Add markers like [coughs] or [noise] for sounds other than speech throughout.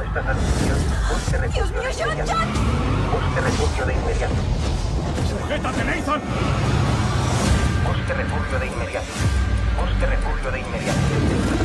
esta transmisión, busque refugio de inmediato. Busque refugio de inmediato. ¡Sujétate, Nathan! Busque refugio de inmediato. Busque refugio de inmediato.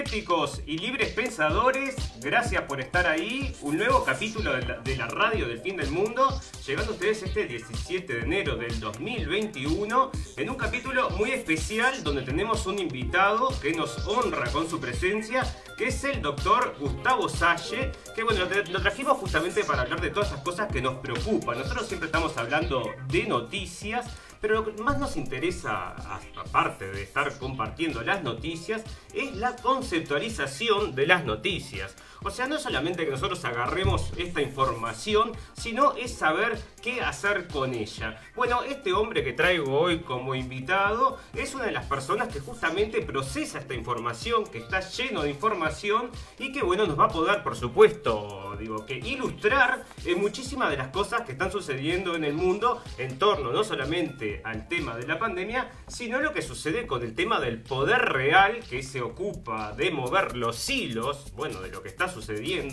Escépticos y libres pensadores. Gracias por estar ahí. Un nuevo capítulo de la, de la radio del fin del mundo. Llegando a ustedes este 17 de enero del 2021. En un capítulo muy especial donde tenemos un invitado que nos honra con su presencia. Que es el doctor Gustavo Salle. Que bueno, lo, tra- lo trajimos justamente para hablar de todas esas cosas que nos preocupan. Nosotros siempre estamos hablando de noticias. Pero lo que más nos interesa, aparte de estar compartiendo las noticias, es la conceptualización de las noticias. O sea, no solamente que nosotros agarremos esta información, sino es saber qué hacer con ella. Bueno, este hombre que traigo hoy como invitado es una de las personas que justamente procesa esta información, que está lleno de información y que bueno, nos va a poder, por supuesto, digo, que ilustrar en muchísimas de las cosas que están sucediendo en el mundo en torno no solamente al tema de la pandemia, sino lo que sucede con el tema del poder real que se ocupa de mover los hilos, bueno, de lo que está sucediendo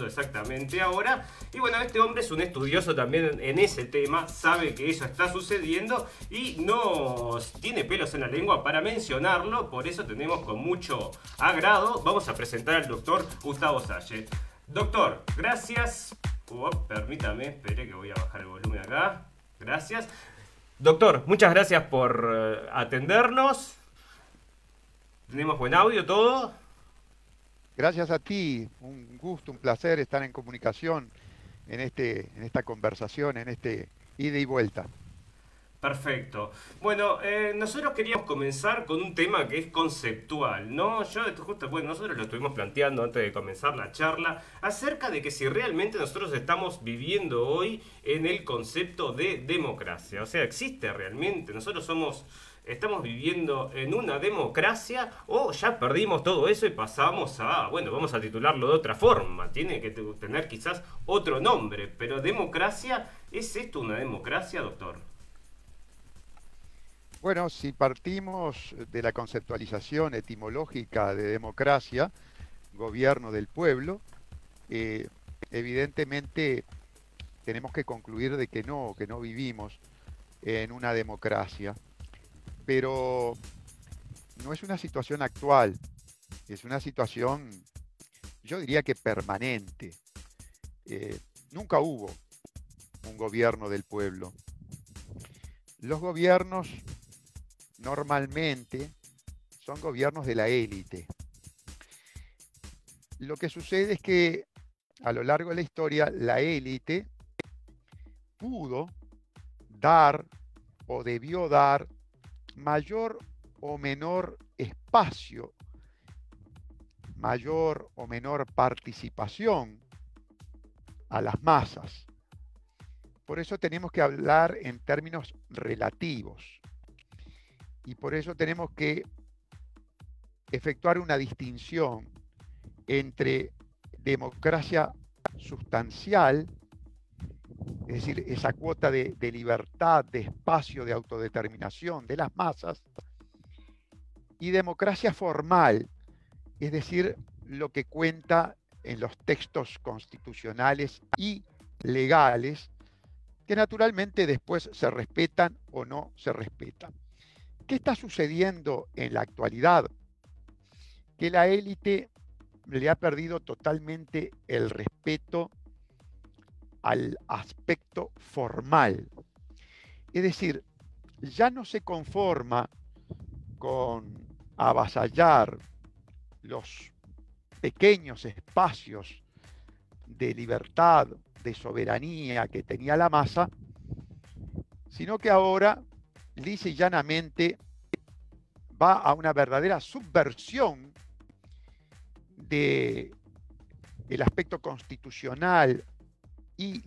exactamente ahora. Y bueno, este hombre es un estudioso también en ese tema, sabe que eso está sucediendo y no tiene pelos en la lengua para mencionarlo, por eso tenemos con mucho agrado, vamos a presentar al doctor Gustavo Salle. Doctor, gracias. Permítame, espere que voy a bajar el volumen acá. Gracias. Doctor, muchas gracias por eh, atendernos. Tenemos buen audio, todo. Gracias a ti, un gusto, un placer estar en comunicación en, este, en esta conversación, en este ida y vuelta. Perfecto. Bueno, eh, nosotros queríamos comenzar con un tema que es conceptual, ¿no? Yo, justo, bueno, nosotros lo estuvimos planteando antes de comenzar la charla, acerca de que si realmente nosotros estamos viviendo hoy en el concepto de democracia. O sea, ¿existe realmente? Nosotros somos, estamos viviendo en una democracia o ya perdimos todo eso y pasamos a, bueno, vamos a titularlo de otra forma. Tiene que te- tener quizás otro nombre, pero democracia, ¿es esto una democracia, doctor? Bueno, si partimos de la conceptualización etimológica de democracia, gobierno del pueblo, eh, evidentemente tenemos que concluir de que no, que no vivimos en una democracia, pero no es una situación actual, es una situación, yo diría que permanente. Eh, nunca hubo un gobierno del pueblo. Los gobiernos normalmente son gobiernos de la élite. Lo que sucede es que a lo largo de la historia la élite pudo dar o debió dar mayor o menor espacio, mayor o menor participación a las masas. Por eso tenemos que hablar en términos relativos y por eso tenemos que efectuar una distinción entre democracia sustancial, es decir, esa cuota de, libertad, de espacio, de autodeterminación de las masas, y democracia formal, es decir, lo que cuenta en los textos constitucionales y legales, que naturalmente después se respetan o no se respetan. ¿Qué está sucediendo en la actualidad? Que la élite le ha perdido totalmente el respeto al aspecto formal. Es decir, ya no se conforma con avasallar los pequeños espacios de libertad, de soberanía que tenía la masa, sino que ahora lisa y llanamente va a una verdadera subversión de el aspecto constitucional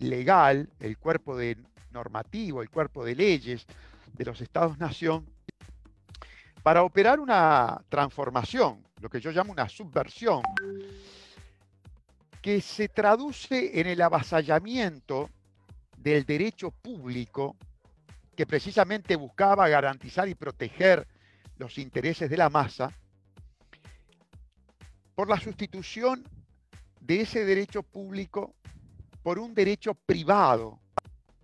legal, el cuerpo de normativo, el cuerpo de leyes de los estados-nación, para operar una transformación, lo que yo llamo una subversión, que se traduce en el avasallamiento del derecho público que precisamente buscaba garantizar y proteger los intereses de la masa, por la sustitución de ese derecho público por un derecho privado,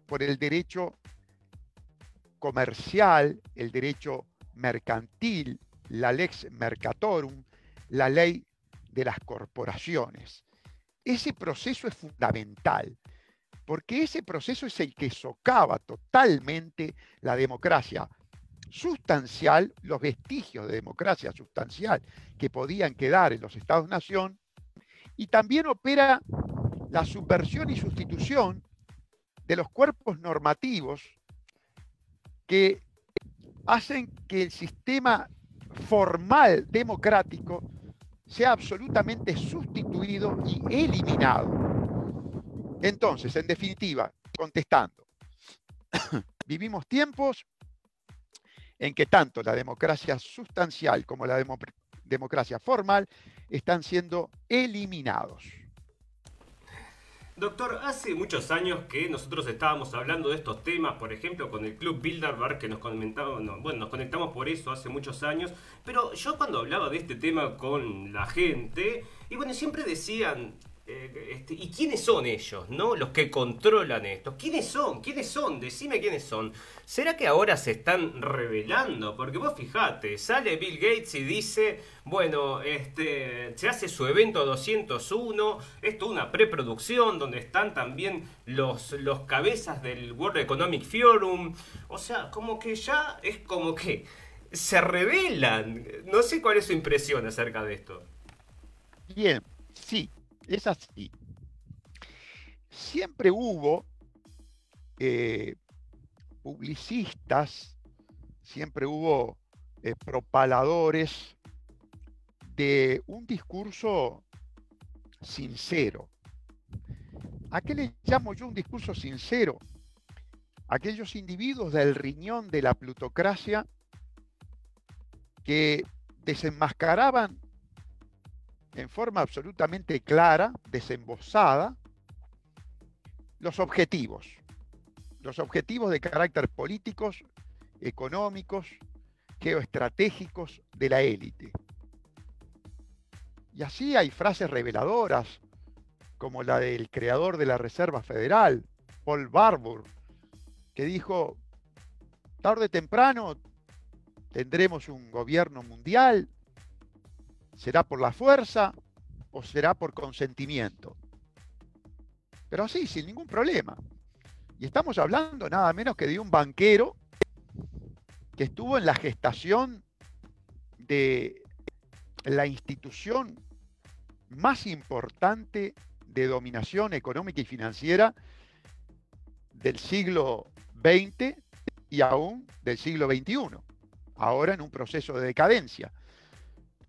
por el derecho comercial, el derecho mercantil, la lex mercatorum, la ley de las corporaciones. Ese proceso es fundamental, porque ese proceso es el que socava totalmente la democracia sustancial, los vestigios de democracia sustancial que podían quedar en los Estados-nación, y también opera la subversión y sustitución de los cuerpos normativos que hacen que el sistema formal democrático sea absolutamente sustituido y eliminado. Entonces, en definitiva, contestando, [coughs] vivimos tiempos en que tanto la democracia sustancial como la democracia formal están siendo eliminados. Doctor, hace muchos años que nosotros estábamos hablando de estos temas, por ejemplo, con el Club Bilderberg, que nos bueno, nos conectamos por eso hace muchos años, pero yo cuando hablaba de este tema con la gente, y bueno, siempre decían, eh, este, ¿Y quiénes son ellos, no? Los que controlan esto. ¿Quiénes son? ¿Quiénes son? Decime quiénes son. ¿Será que ahora se están revelando? Porque vos fijate, sale Bill Gates y dice, bueno, este, se hace su evento 201, esto es una preproducción donde están también los, los cabezas del World Economic Forum. O sea, como que ya es como que se revelan. No sé cuál es su impresión acerca de esto. Bien, sí, es así. Siempre hubo eh, publicistas, siempre hubo eh, propaladores de un discurso sincero. ¿A qué le llamo yo un discurso sincero? Aquellos individuos del riñón de la plutocracia que desenmascaraban en forma absolutamente clara, desembosada, los objetivos, los objetivos de carácter políticos, económicos, geoestratégicos de la élite. Y así hay frases reveladoras, como la del creador de la Reserva Federal, Paul Barbour, que dijo, tarde o temprano tendremos un gobierno mundial ¿Será por la fuerza o será por consentimiento? Pero así, sin ningún problema. Y estamos hablando nada menos que de un banquero que estuvo en la gestación de la institución más importante de dominación económica y financiera del siglo XX y aún del siglo XXI, ahora en un proceso de decadencia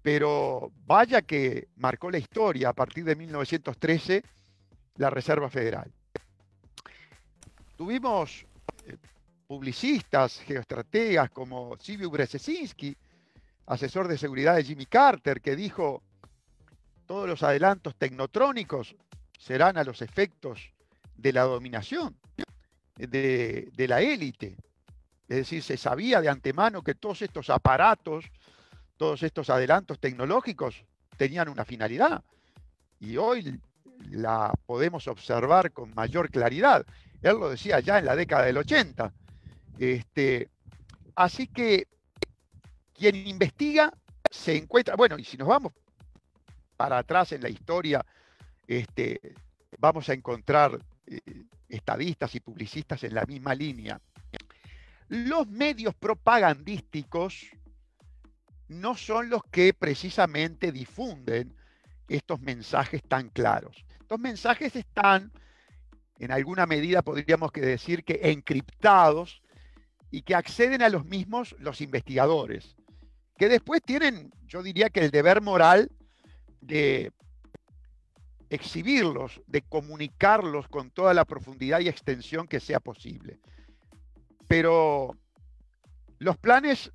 pero vaya que marcó la historia a partir de 1913 la Reserva Federal. Tuvimos eh, publicistas, geoestrategas como Silvio Brzezinski, asesor de seguridad de Jimmy Carter, que dijo, todos los adelantos tecnotrónicos serán a los efectos de la dominación de, de la élite. Es decir, se sabía de antemano que todos estos aparatos todos estos adelantos tecnológicos tenían una finalidad y hoy la podemos observar con mayor claridad. Él lo decía ya en la década del 80. Este, así que quien investiga se encuentra, bueno, y si nos vamos para atrás en la historia, este, vamos a encontrar eh, estadistas y publicistas en la misma línea. Los medios propagandísticos no son los que precisamente difunden estos mensajes tan claros. Estos mensajes están, en alguna medida podríamos decir que encriptados y que acceden a los mismos los investigadores, que después tienen, yo diría que el deber moral de exhibirlos, de comunicarlos con toda la profundidad y extensión que sea posible. Pero los planes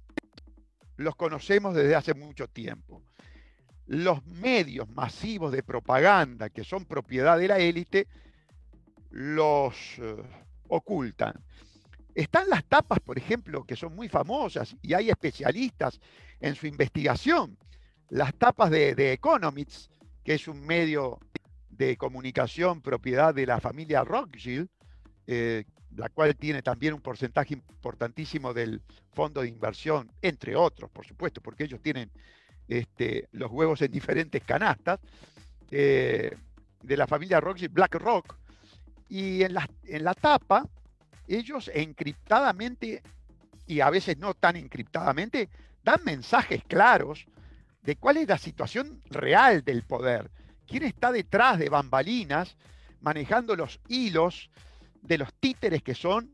los conocemos desde hace mucho tiempo. Los medios masivos de propaganda que son propiedad de la élite los eh, ocultan. están las tapas, por ejemplo, que son muy famosas y hay especialistas en su investigación. Las tapas de, de Economics, que es un medio de comunicación propiedad de la familia Rothschild, eh, la cual tiene también un porcentaje importantísimo del fondo de inversión, entre otros, por supuesto, porque ellos tienen este, los huevos en diferentes canastas, eh, de la familia Rothschild, BlackRock, y en la, en la tapa, ellos encriptadamente, y a veces no tan encriptadamente, dan mensajes claros de cuál es la situación real del poder, quién está detrás de bambalinas, manejando los hilos de los títeres que son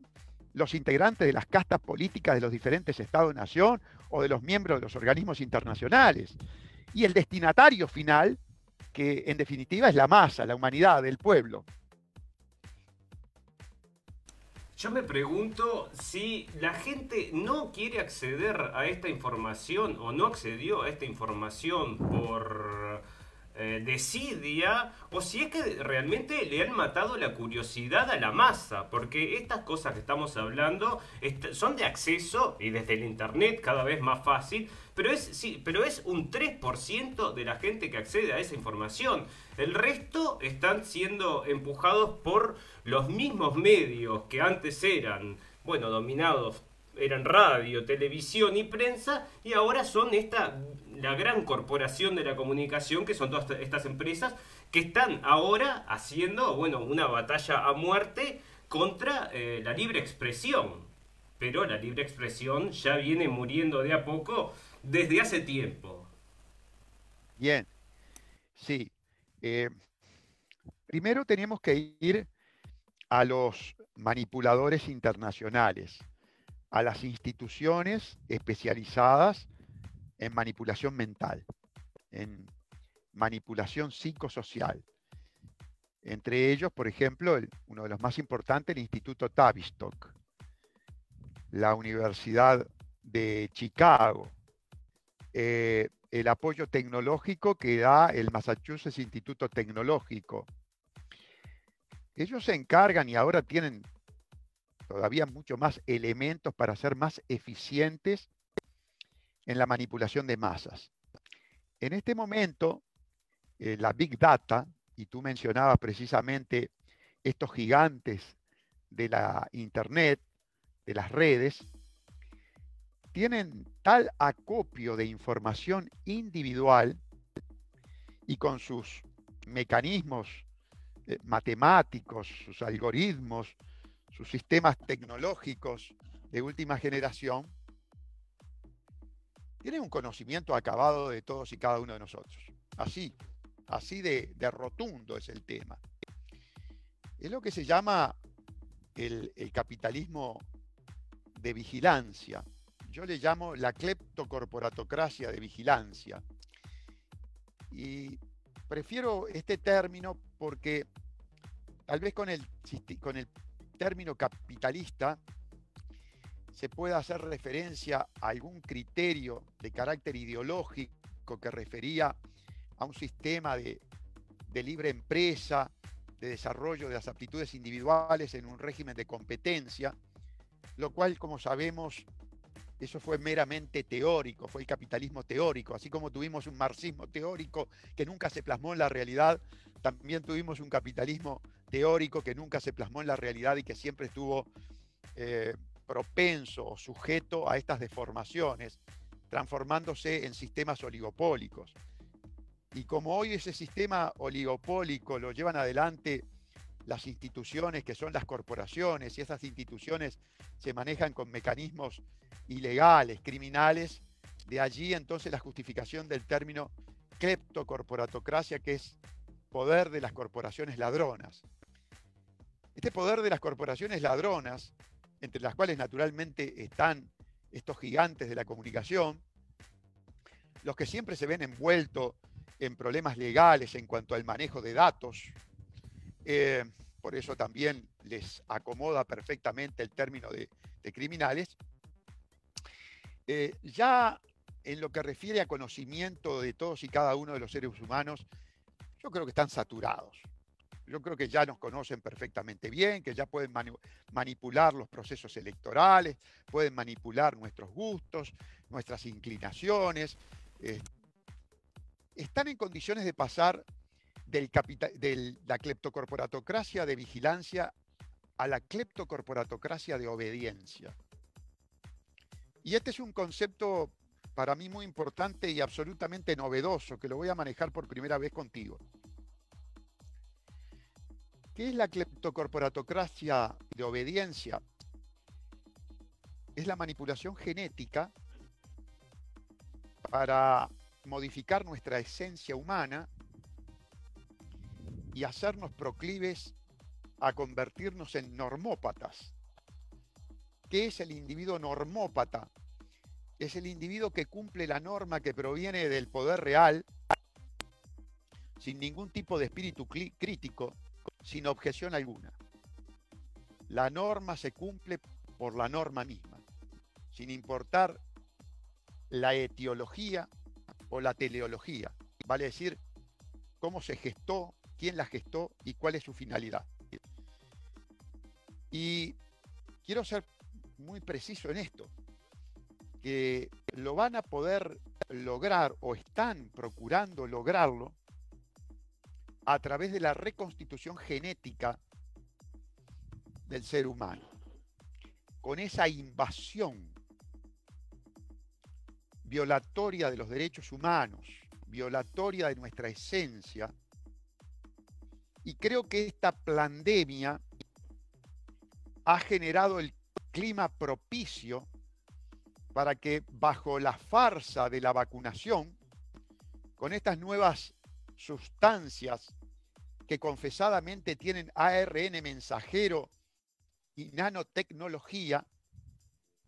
los integrantes de las castas políticas de los diferentes estados-nación o de los miembros de los organismos internacionales. Y el destinatario final, que en definitiva es la masa, la humanidad, el pueblo. Yo me pregunto si la gente no quiere acceder a esta información o no accedió a esta información por eh, o si es que realmente le han matado la curiosidad a la masa, porque estas cosas que estamos hablando son de acceso y desde el internet cada vez más fácil, pero es, sí, pero es un 3% de la gente que accede a esa información. El resto están siendo empujados por los mismos medios que antes eran, bueno, dominados eran radio, televisión y prensa, y ahora son esta la gran corporación de la comunicación, que son todas estas empresas, que están ahora haciendo, bueno, una batalla a muerte contra eh, la libre expresión. Pero la libre expresión ya viene muriendo de a poco desde hace tiempo. Bien, sí. Eh, primero tenemos que ir a los manipuladores internacionales a las instituciones especializadas en manipulación mental, en manipulación psicosocial. Entre ellos, por ejemplo, uno de los más importantes, el Instituto Tavistock, la Universidad de Chicago, eh, el apoyo tecnológico que da el Massachusetts Instituto Tecnológico. Ellos se encargan y ahora tienen todavía mucho más elementos para ser más eficientes en la manipulación de masas. En este momento, eh, la Big Data, y tú mencionabas precisamente estos gigantes de la Internet, de las redes, tienen tal acopio de información individual y con sus mecanismos eh, matemáticos, sus algoritmos, sus sistemas tecnológicos de última generación, tienen un conocimiento acabado de todos y cada uno de nosotros. Así, así de, rotundo es el tema. Es lo que se llama el, capitalismo de vigilancia. Yo le llamo la cleptocorporatocracia de vigilancia. Y prefiero este término porque tal vez con el término capitalista se puede hacer referencia a algún criterio de carácter ideológico que refería a un sistema de, de libre empresa, de desarrollo de las aptitudes individuales en un régimen de competencia, lo cual, como sabemos, eso fue meramente teórico, fue el capitalismo teórico, así como tuvimos un marxismo teórico que nunca se plasmó en la realidad, también tuvimos un capitalismo teórico que nunca se plasmó en la realidad y que siempre estuvo eh, propenso o sujeto a estas deformaciones, transformándose en sistemas oligopólicos. Y como hoy ese sistema oligopólico lo llevan adelante las instituciones que son las corporaciones y esas instituciones se manejan con mecanismos ilegales, criminales, de allí entonces la justificación del término cleptocorporatocracia, que es poder de las corporaciones ladronas. Este poder de las corporaciones ladronas, entre las cuales naturalmente están estos gigantes de la comunicación, los que siempre se ven envueltos en problemas legales en cuanto al manejo de datos, eh, por eso también les acomoda perfectamente el término de, criminales, eh, ya en lo que refiere a conocimiento de todos y cada uno de los seres humanos, yo creo que están saturados. Yo creo que ya nos conocen perfectamente bien, que ya pueden manipular los procesos electorales, pueden manipular nuestros gustos, nuestras inclinaciones. Eh, están en condiciones de pasar del de la cleptocorporatocracia de vigilancia a la cleptocorporatocracia de obediencia. Y este es un concepto para mí muy importante y absolutamente novedoso, que lo voy a manejar por primera vez contigo. ¿Qué es la cleptocorporatocracia de obediencia? Es la manipulación genética para modificar nuestra esencia humana y hacernos proclives a convertirnos en normópatas. ¿Qué es el individuo normópata? Es el individuo que cumple la norma que proviene del poder real, sin ningún tipo de espíritu crítico, sin objeción alguna. La norma se cumple por la norma misma, sin importar la etiología o la teleología, vale decir, cómo se gestó, quién la gestó y cuál es su finalidad. Y quiero ser muy preciso en esto, que lo van a poder lograr o están procurando lograrlo a través de la reconstitución genética del ser humano, con esa invasión violatoria de los derechos humanos, violatoria de nuestra esencia, y creo que esta pandemia ha generado el clima propicio para que bajo la farsa de la vacunación, con estas nuevas sustancias que confesadamente tienen ARN mensajero y nanotecnología,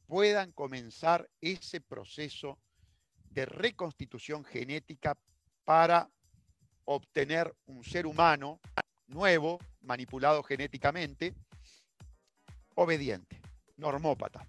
puedan comenzar ese proceso de reconstitución genética para obtener un ser humano nuevo, manipulado genéticamente, obediente, normópata.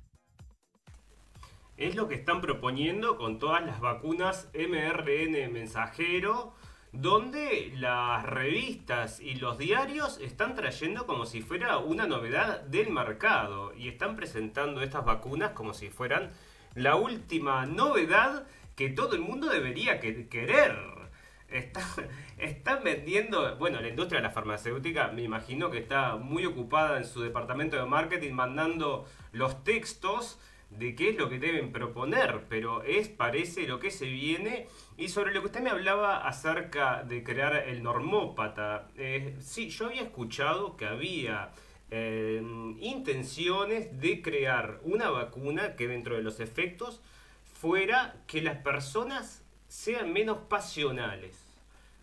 Es lo que están proponiendo con todas las vacunas mRN mensajero, donde las revistas y los diarios están trayendo como si fuera una novedad del mercado y están presentando estas vacunas como si fueran la última novedad que todo el mundo debería querer. Está, están vendiendo, bueno, la industria de la farmacéutica me imagino que está muy ocupada en su departamento de marketing mandando los textos de qué es lo que deben proponer, pero es, parece, lo que se viene. Y sobre lo que usted me hablaba acerca de crear el normópata, eh, sí, yo había escuchado que había eh, intenciones de crear una vacuna que dentro de los efectos fuera que las personas sean menos pasionales.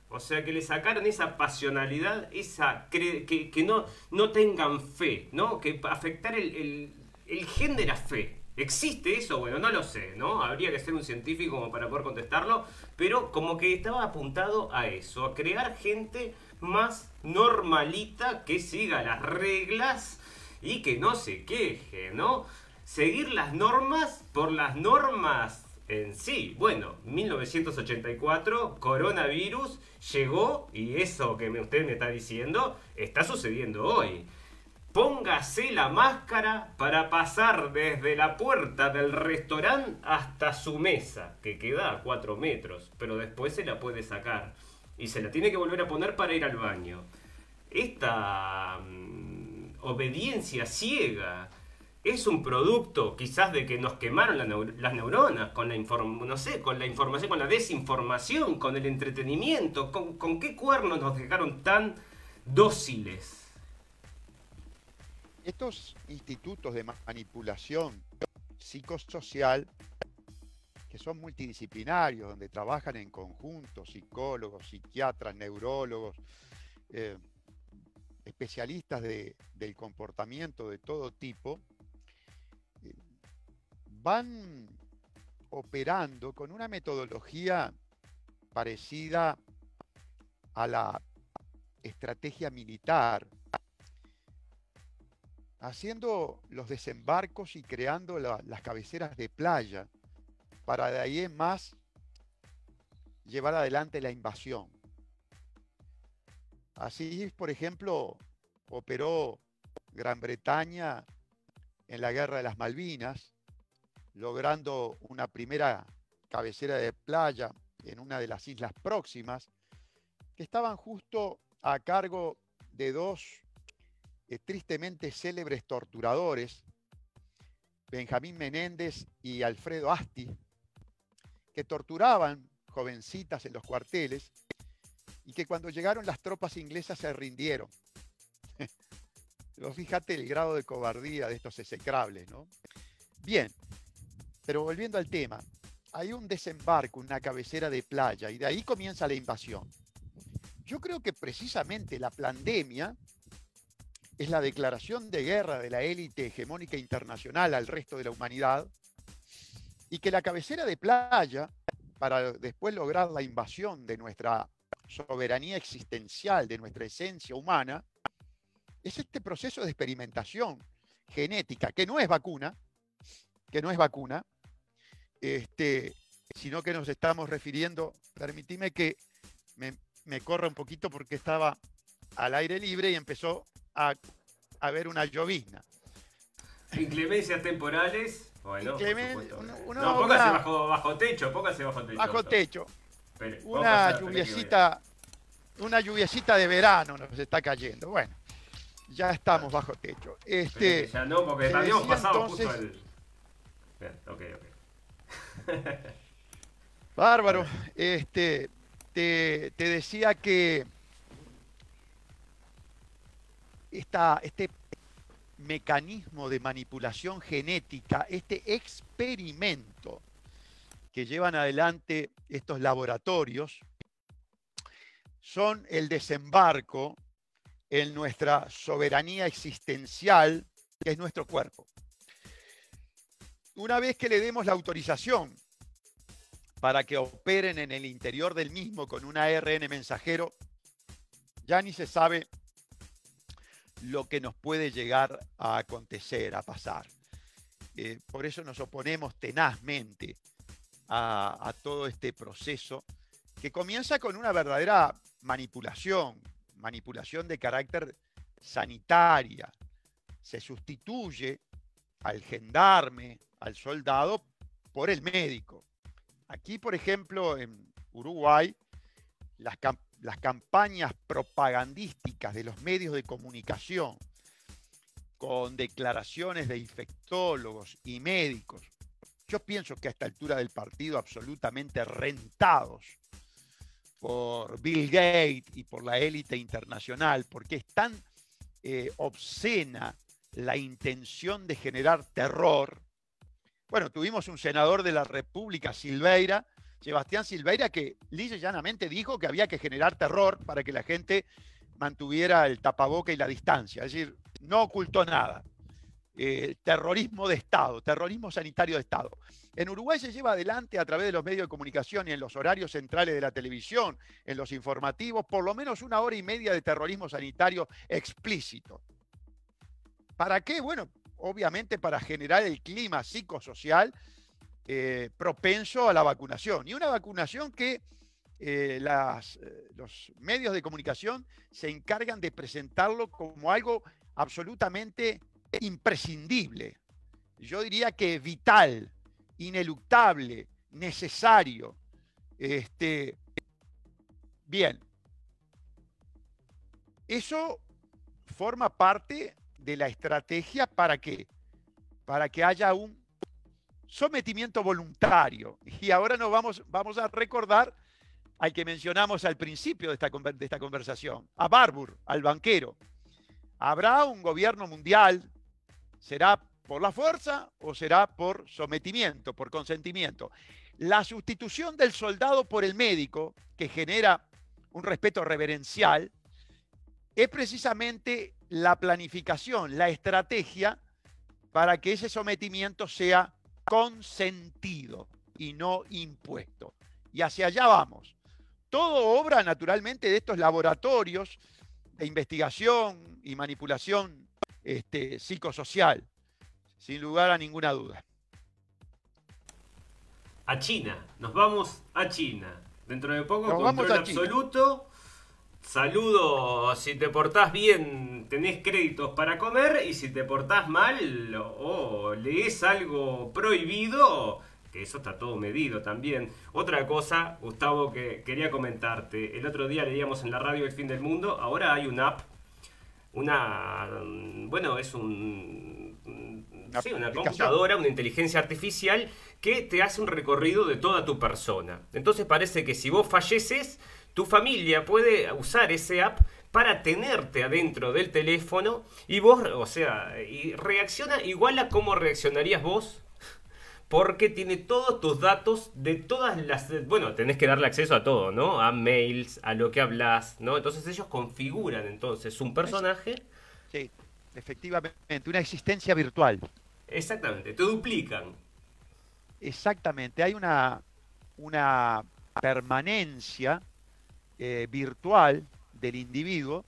O sea, que le sacaran esa pasionalidad, esa que, que no, no tengan fe, ¿no? Que afectar el, el, el gen de la fe. ¿Existe eso? Bueno, no lo sé, ¿no? Habría que ser un científico como para poder contestarlo, pero como que estaba apuntado a eso, a crear gente más normalita que siga las reglas y que no se queje, ¿no? Seguir las normas por las normas en sí. Bueno, 1984, coronavirus llegó y eso que usted me está diciendo está sucediendo hoy. Póngase la máscara para pasar desde la puerta del restaurante hasta su mesa, que queda a 4 metros, pero después se la puede sacar y se la tiene que volver a poner para ir al baño. Esta mm, obediencia ciega es un producto quizás de que nos quemaron las neuronas con la, no sé, con la información, con la desinformación, con el entretenimiento. ¿Con, ¿Con qué cuernos nos dejaron tan dóciles? Estos institutos de manipulación psicosocial, que son multidisciplinarios, donde trabajan en conjunto psicólogos, psiquiatras, neurólogos, eh, especialistas del comportamiento de todo tipo, van operando con una metodología parecida a la estrategia militar, haciendo los desembarcos y creando las cabeceras de playa para de ahí en más llevar adelante la invasión. Así, por ejemplo, operó Gran Bretaña en la Guerra de las Malvinas, logrando una primera cabecera de playa en una de las islas próximas, que estaban justo a cargo de dos eh, tristemente célebres torturadores, Benjamín Menéndez y Alfredo Asti, que torturaban jovencitas en los cuarteles y que cuando llegaron las tropas inglesas se rindieron. [laughs] Fíjate el grado de cobardía de estos execrables, ¿no? Bien, pero volviendo al tema, hay un desembarco, una cabecera de playa, y de ahí comienza la invasión. Yo creo que precisamente la pandemia es la declaración de guerra de la élite hegemónica internacional al resto de la humanidad, y que la cabecera de playa, para después lograr la invasión de nuestra soberanía existencial, de nuestra esencia humana, es este proceso de experimentación genética, que no es vacuna, que no es vacuna, este, sino que nos estamos refiriendo, permitime que me, corra un poquito porque estaba al aire libre y empezó a, a ver una llovizna. Inclemencias temporales. Bueno, no, póngase bajo, bajo techo, póngase bajo techo. Bajo techo. una lluviecita, una lluviecita de verano nos está cayendo. Bueno, ya estamos bajo techo. Este, ya no, porque habíamos pasado justo el. ok, ok. Bárbaro. [laughs] Este, te, te, decía que este mecanismo de manipulación genética, este experimento que llevan adelante estos laboratorios, son el desembarco en nuestra soberanía existencial, que es nuestro cuerpo. Una vez que le demos la autorización para que operen en el interior del mismo con un ARN mensajero, ya ni se sabe lo que nos puede llegar a acontecer, a pasar. Eh, por eso nos oponemos tenazmente a, todo este proceso que comienza con una verdadera manipulación, manipulación de carácter sanitaria. Se sustituye al gendarme, al soldado, por el médico. Aquí, por ejemplo, en Uruguay, las, las campañas propagandísticas de los medios de comunicación con declaraciones de infectólogos y médicos, yo pienso que a esta altura del partido absolutamente rentados por Bill Gates y por la élite internacional, porque es tan eh, obscena la intención de generar terror. Bueno, tuvimos un senador de la República, Silveira, Sebastián Silveira, que lisa llanamente dijo que había que generar terror para que la gente mantuviera el tapaboca y la distancia. Es decir, no ocultó nada. Eh, terrorismo de Estado, terrorismo sanitario de Estado. En Uruguay se lleva adelante a través de los medios de comunicación y en los horarios centrales de la televisión, en los informativos, por lo menos una hora y media de terrorismo sanitario explícito. ¿Para qué? Bueno, obviamente para generar el clima psicosocial eh, propenso a la vacunación. Y una vacunación que eh, eh, los medios de comunicación se encargan de presentarlo como algo absolutamente imprescindible. Yo diría que vital, ineluctable, necesario. Este, bien, eso forma parte de la estrategia para qué? Para que haya un sometimiento voluntario. Y ahora nos vamos, vamos a recordar al que mencionamos al principio de esta, de esta conversación, a Barbour, al banquero. ¿Habrá un gobierno mundial? ¿Será por la fuerza o será por sometimiento, por consentimiento? La sustitución del soldado por el médico, que genera un respeto reverencial, es precisamente la planificación, la estrategia para que ese sometimiento sea consentido y no impuesto. Y hacia allá vamos. Todo obra naturalmente de estos laboratorios de investigación y manipulación este, psicosocial, sin lugar a ninguna duda. A China, nos vamos a China. Dentro de poco, control absoluto saludo, si te portás bien tenés créditos para comer y si te portás mal o lees algo prohibido, que eso está todo medido también. Otra cosa, Gustavo, que quería comentarte, el otro día leíamos en la radio El Fin del Mundo, ahora hay una app, una, bueno, es un, sí, una computadora, una inteligencia artificial que te hace un recorrido de toda tu persona. Entonces parece que si vos falleces, tu familia puede usar ese app para tenerte adentro del teléfono y vos, o sea, y reacciona igual a cómo reaccionarías vos porque tiene todos tus datos de todas las... Bueno, tenés que darle acceso a todo, ¿no? A mails, a lo que hablas, ¿no? Entonces ellos configuran entonces un personaje. Sí, efectivamente, una existencia virtual. Exactamente, te duplican. Exactamente, hay una, una permanencia eh, virtual del individuo,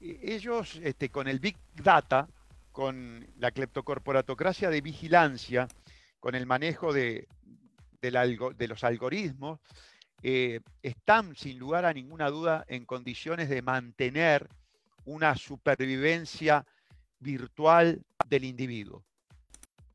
ellos este, con el Big Data, con la cleptocorporatocracia de vigilancia, con el manejo de, de los algoritmos, eh, están sin lugar a ninguna duda en condiciones de mantener una supervivencia virtual del individuo.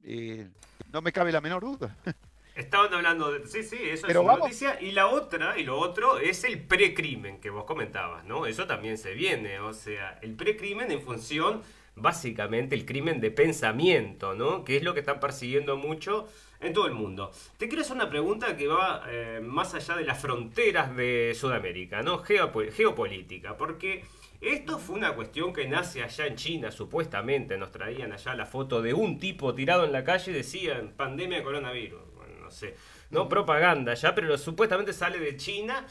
Eh, no me cabe la menor duda. [laughs] Estaban hablando de. Sí, sí, eso es una noticia. Y la otra, y lo otro, es el precrimen que vos comentabas, ¿no? Eso también se viene. O sea, el precrimen en función, básicamente, el crimen de pensamiento, ¿no? Que es lo que están persiguiendo mucho en todo el mundo. Te quiero hacer una pregunta que va eh, más allá de las fronteras de Sudamérica, ¿no? geopolítica. Porque. Esto fue una cuestión que nace allá en China, supuestamente nos traían allá la foto de un tipo tirado en la calle y decían pandemia de coronavirus no propaganda ya, pero supuestamente sale de China,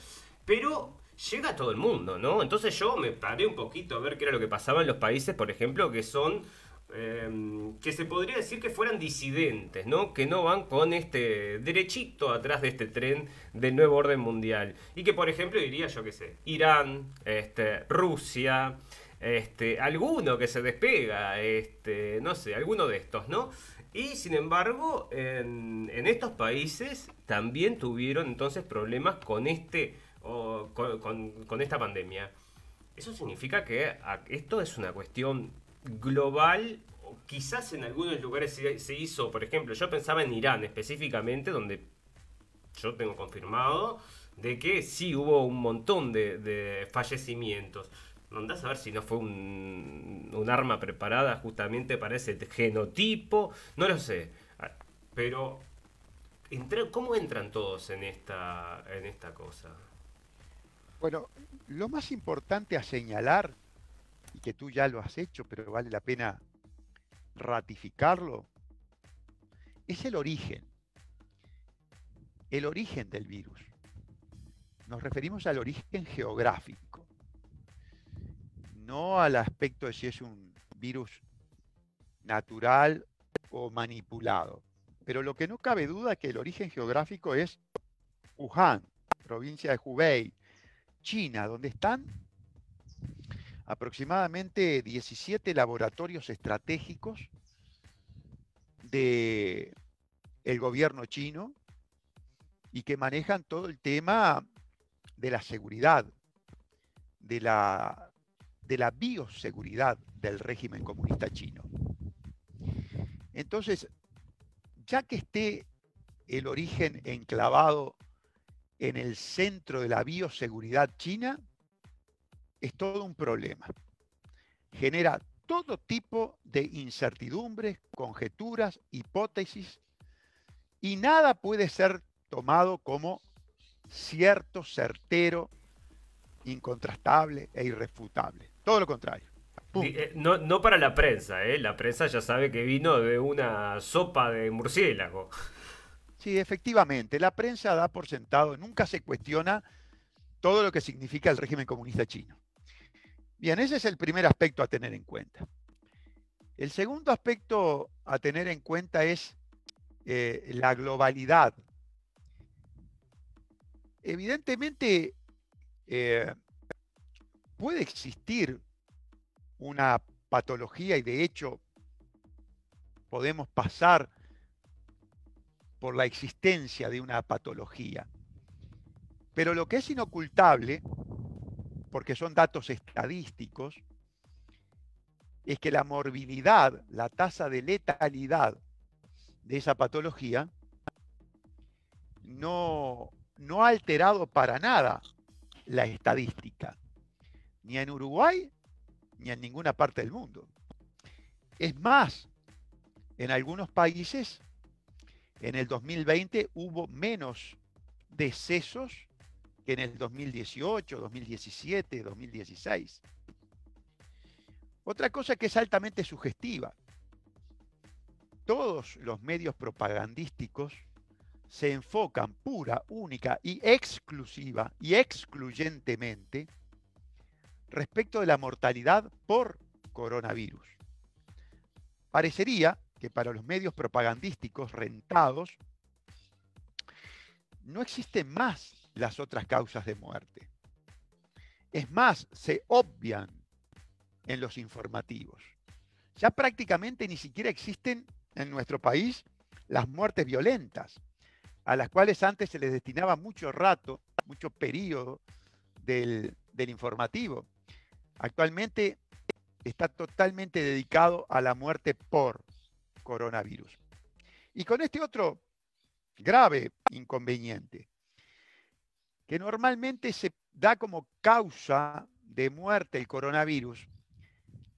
pero llega a todo el mundo, ¿no? Entonces yo me paré un poquito a ver qué era lo que pasaba en los países, por ejemplo, que son em, que se podría decir que fueran disidentes, ¿no? Que no van con este derechito atrás de este tren del nuevo orden mundial. Y que, por ejemplo, diría yo qué sé, Irán, este, Rusia, este, alguno que se despega, este, no sé, alguno de estos, ¿no? Y sin embargo, en, estos países también tuvieron entonces problemas con, este, con, esta pandemia. Eso significa que esto es una cuestión global. Quizás en algunos lugares se, hizo, por ejemplo, yo pensaba en Irán específicamente, donde yo tengo confirmado de que sí hubo un montón de fallecimientos andás a ver si no fue un, arma preparada justamente para ese genotipo, no lo sé. Ah, pero, ¿cómo entran todos en esta, en esta cosa? Bueno, lo más importante a señalar, y que tú ya lo has hecho, pero vale la pena ratificarlo, es el origen. El origen del virus. Nos referimos al origen geográfico no al aspecto de si es un virus natural o manipulado. Pero lo que no cabe duda es que el origen geográfico es Wuhan, provincia de Hubei, China, donde están aproximadamente 17 laboratorios estratégicos del el gobierno chino y que manejan todo el tema de la seguridad, de la de la bioseguridad del régimen comunista chino. Entonces, ya que esté el origen enclavado en el centro de la bioseguridad china, es todo un problema. Genera todo tipo de incertidumbres, conjeturas, hipótesis, y nada puede ser tomado como cierto, certero, incontrastable e irrefutable. Todo lo contrario. Eh, no, no, para la prensa, ¿eh? La prensa ya sabe que vino de una sopa de murciélago. Sí, efectivamente. La prensa da por sentado, nunca se cuestiona todo lo que significa el régimen comunista chino. Bien, ese es el primer aspecto a tener en cuenta. El segundo aspecto a tener en cuenta es eh, la globalidad. Evidentemente, eh, puede existir una patología y de hecho podemos pasar por la existencia de una patología. Pero lo que es inocultable porque son datos estadísticos, es que la morbilidad, la tasa de letalidad de esa patología, no, no ha alterado para nada la estadística, ni en Uruguay ni en ninguna parte del mundo. Es más, en algunos países, en el 2020 hubo menos decesos que en el 2018, 2017, 2016. Otra cosa que es altamente sugestiva. Todos los medios propagandísticos se enfocan pura, única y exclusiva y excluyentemente respecto de la mortalidad por coronavirus. Parecería que para los medios propagandísticos rentados no existen más las otras causas de muerte. Es más, se obvian en los informativos. Ya prácticamente ni siquiera existen en nuestro país las muertes violentas, a las cuales antes se les destinaba mucho rato, mucho periodo del, del informativo. Actualmente está totalmente dedicado a la muerte por coronavirus. Y con este otro grave inconveniente, que normalmente se da como causa de muerte el coronavirus,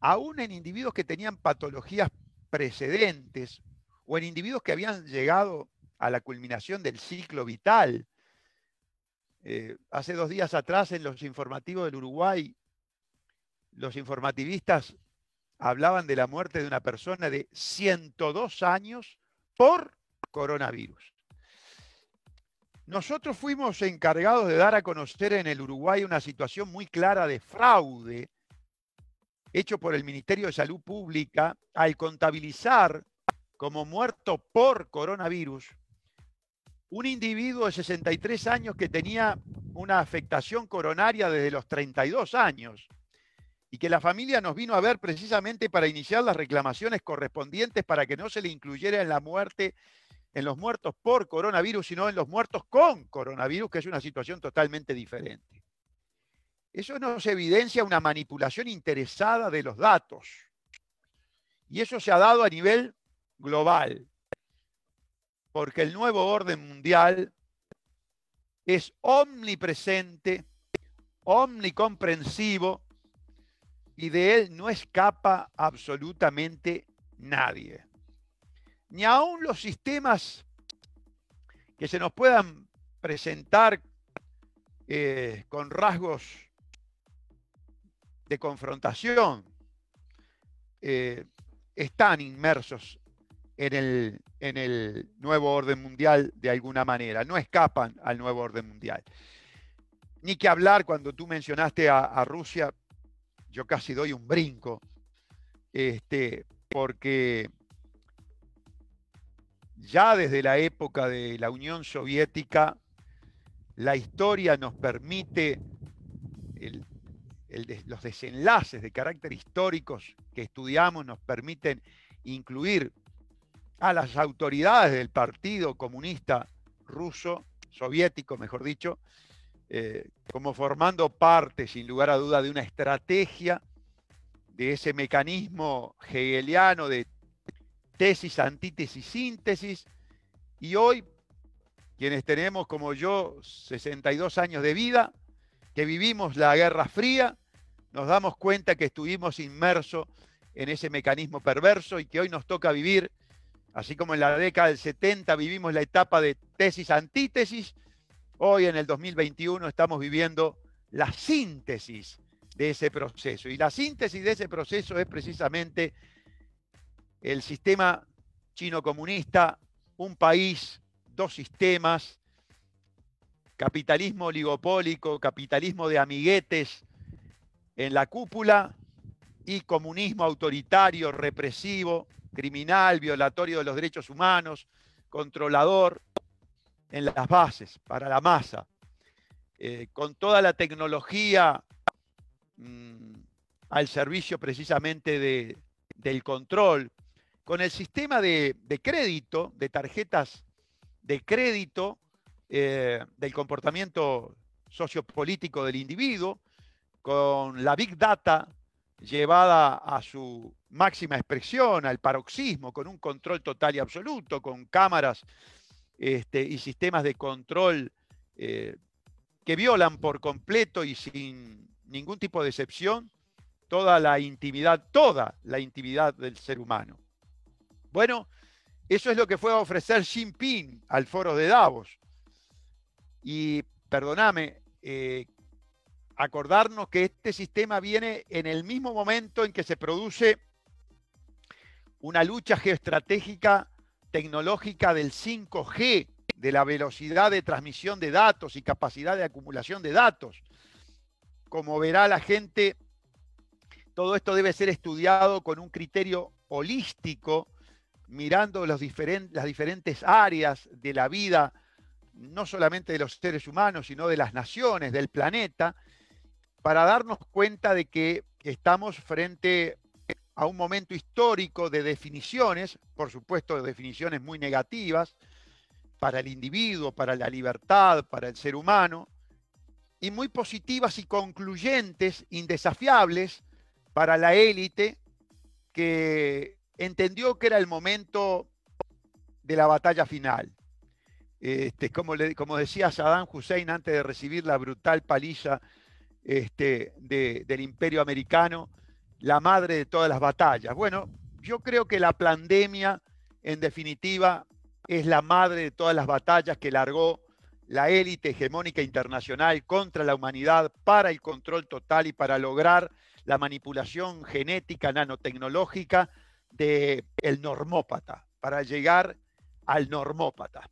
aún en individuos que tenían patologías precedentes o en individuos que habían llegado a la culminación del ciclo vital. Eh, hace dos días atrás en los informativos del Uruguay, los informativistas hablaban de la muerte de una persona de 102 años por coronavirus. Nosotros fuimos encargados de dar a conocer en el Uruguay una situación muy clara de fraude hecho por el Ministerio de Salud Pública al contabilizar como muerto por coronavirus un individuo de 63 años que tenía una afectación coronaria desde los 32 años y que la familia nos vino a ver precisamente para iniciar las reclamaciones correspondientes para que no se le incluyera en la muerte, en los muertos por coronavirus, sino en los muertos con coronavirus, que es una situación totalmente diferente. Eso nos evidencia una manipulación interesada de los datos. Y eso se ha dado a nivel global, porque el nuevo orden mundial es omnipresente, omnicomprensivo, y de él no escapa absolutamente nadie. Ni aun los sistemas que se nos puedan presentar eh, con rasgos de confrontación eh, están inmersos en el, en el nuevo orden mundial de alguna manera, no escapan al nuevo orden mundial. Ni que hablar cuando tú mencionaste a Rusia, yo casi doy un brinco, este, porque ya desde la época de la Unión Soviética, la historia nos permite, los desenlaces de carácter históricos que estudiamos nos permiten incluir a las autoridades del Partido Comunista Ruso, soviético, mejor dicho, eh, como formando parte, sin lugar a duda, de una estrategia de ese mecanismo hegeliano de tesis, antítesis, síntesis. Y hoy, quienes tenemos como yo 62 años de vida, que vivimos la Guerra Fría, nos damos cuenta que estuvimos inmersos en ese mecanismo perverso y que hoy nos toca vivir, así como en la década del 70 vivimos la etapa de tesis, antítesis, Hoy en el 2021 estamos viviendo la síntesis de ese proceso. Y la síntesis de ese proceso es precisamente el sistema chino comunista, un país, dos sistemas, capitalismo oligopólico, capitalismo de amiguetes en la cúpula y comunismo autoritario, represivo, criminal, violatorio de los derechos humanos, controlador, en las bases, para la masa, eh, con toda la tecnología mm, al servicio precisamente de, del control, con el sistema de, crédito, de tarjetas de crédito, eh, del comportamiento sociopolítico del individuo, con la Big Data llevada a su máxima expresión, al paroxismo, con un control total y absoluto, con cámaras este, y sistemas de control eh, que violan por completo y sin ningún tipo de excepción toda la intimidad, toda la intimidad del ser humano. Bueno, eso es lo que fue a ofrecer Xi Jinping al foro de Davos. Y perdóname, eh, acordarnos que este sistema viene en el mismo momento en que se produce una lucha geoestratégica tecnológica del 5G, de la velocidad de transmisión de datos y capacidad de acumulación de datos. Como verá la gente, todo esto debe ser estudiado con un criterio holístico, mirando las diferentes áreas de la vida, no solamente de los seres humanos, sino de las naciones, del planeta, para darnos cuenta de que estamos frente a un momento histórico de definiciones, por supuesto de definiciones muy negativas, para el individuo, para la libertad, para el ser humano, y muy positivas y concluyentes, indesafiables, para la élite que entendió que era el momento de la batalla final. Este, como, le, como decía Saddam Hussein antes de recibir la brutal paliza este, del imperio americano, la madre de todas las batallas. Bueno, yo creo que la pandemia, en definitiva, es la madre de todas las batallas que largó la élite hegemónica internacional contra la humanidad para el control total y para lograr la manipulación genética nanotecnológica del el normópata, para llegar al normópata.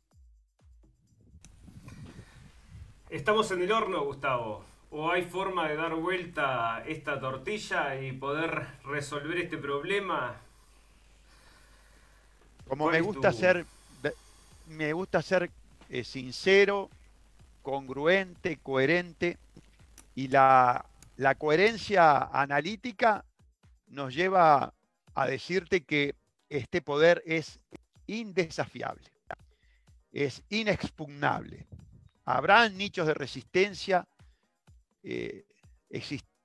Estamos en el horno, Gustavo. ¿O hay forma de dar vuelta esta tortilla y poder resolver este problema? Como me gusta ser, me gusta ser eh, sincero, congruente, coherente, y la, la coherencia analítica nos lleva a decirte que este poder es indesafiable, es inexpugnable. Habrá nichos de resistencia, eh,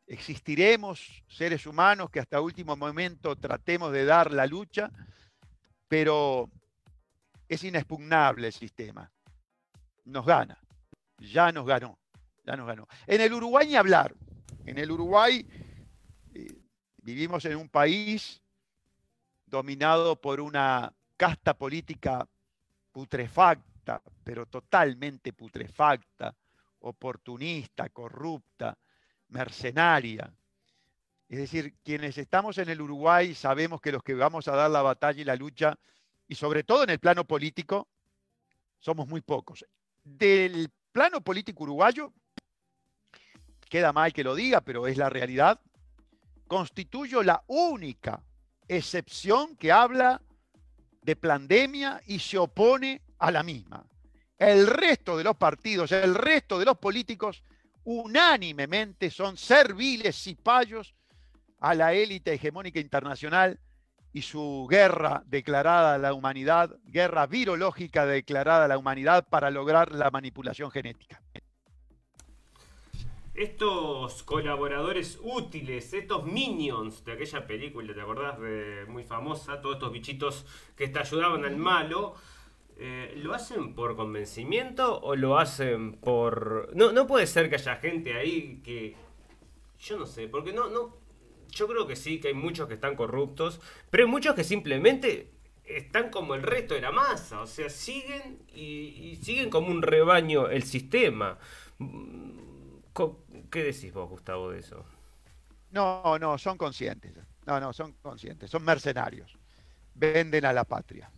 existiremos seres humanos que hasta último momento tratemos de dar la lucha, pero es inexpugnable el sistema. Nos gana, ya nos ganó, ya nos ganó. En el Uruguay ni hablar. En el Uruguay eh, vivimos en un país dominado por una casta política putrefacta, pero totalmente putrefacta, oportunista, corrupta, mercenaria. Es decir, quienes estamos en el Uruguay sabemos que los que vamos a dar la batalla y la lucha, y sobre todo en el plano político, somos muy pocos. Del plano político uruguayo, queda mal que lo diga, pero es la realidad, constituyo la única excepción que habla de pandemia y se opone a la misma el resto de los partidos, el resto de los políticos, unánimemente son serviles y payos a la élite hegemónica internacional y su guerra declarada a la humanidad, guerra virológica declarada a la humanidad para lograr la manipulación genética. Estos colaboradores útiles, estos minions de aquella película, ¿te acordás? De, muy famosa, todos estos bichitos que te ayudaban al malo, eh, ¿Lo hacen por convencimiento o lo hacen por.? No, no puede ser que haya gente ahí que. Yo no sé, porque no, no. Yo creo que sí, que hay muchos que están corruptos, pero hay muchos que simplemente están como el resto de la masa, o sea, siguen y, siguen como un rebaño el sistema. ¿Qué decís vos, Gustavo, de eso? No, no, son conscientes. No, no, son conscientes, son mercenarios. Venden a la patria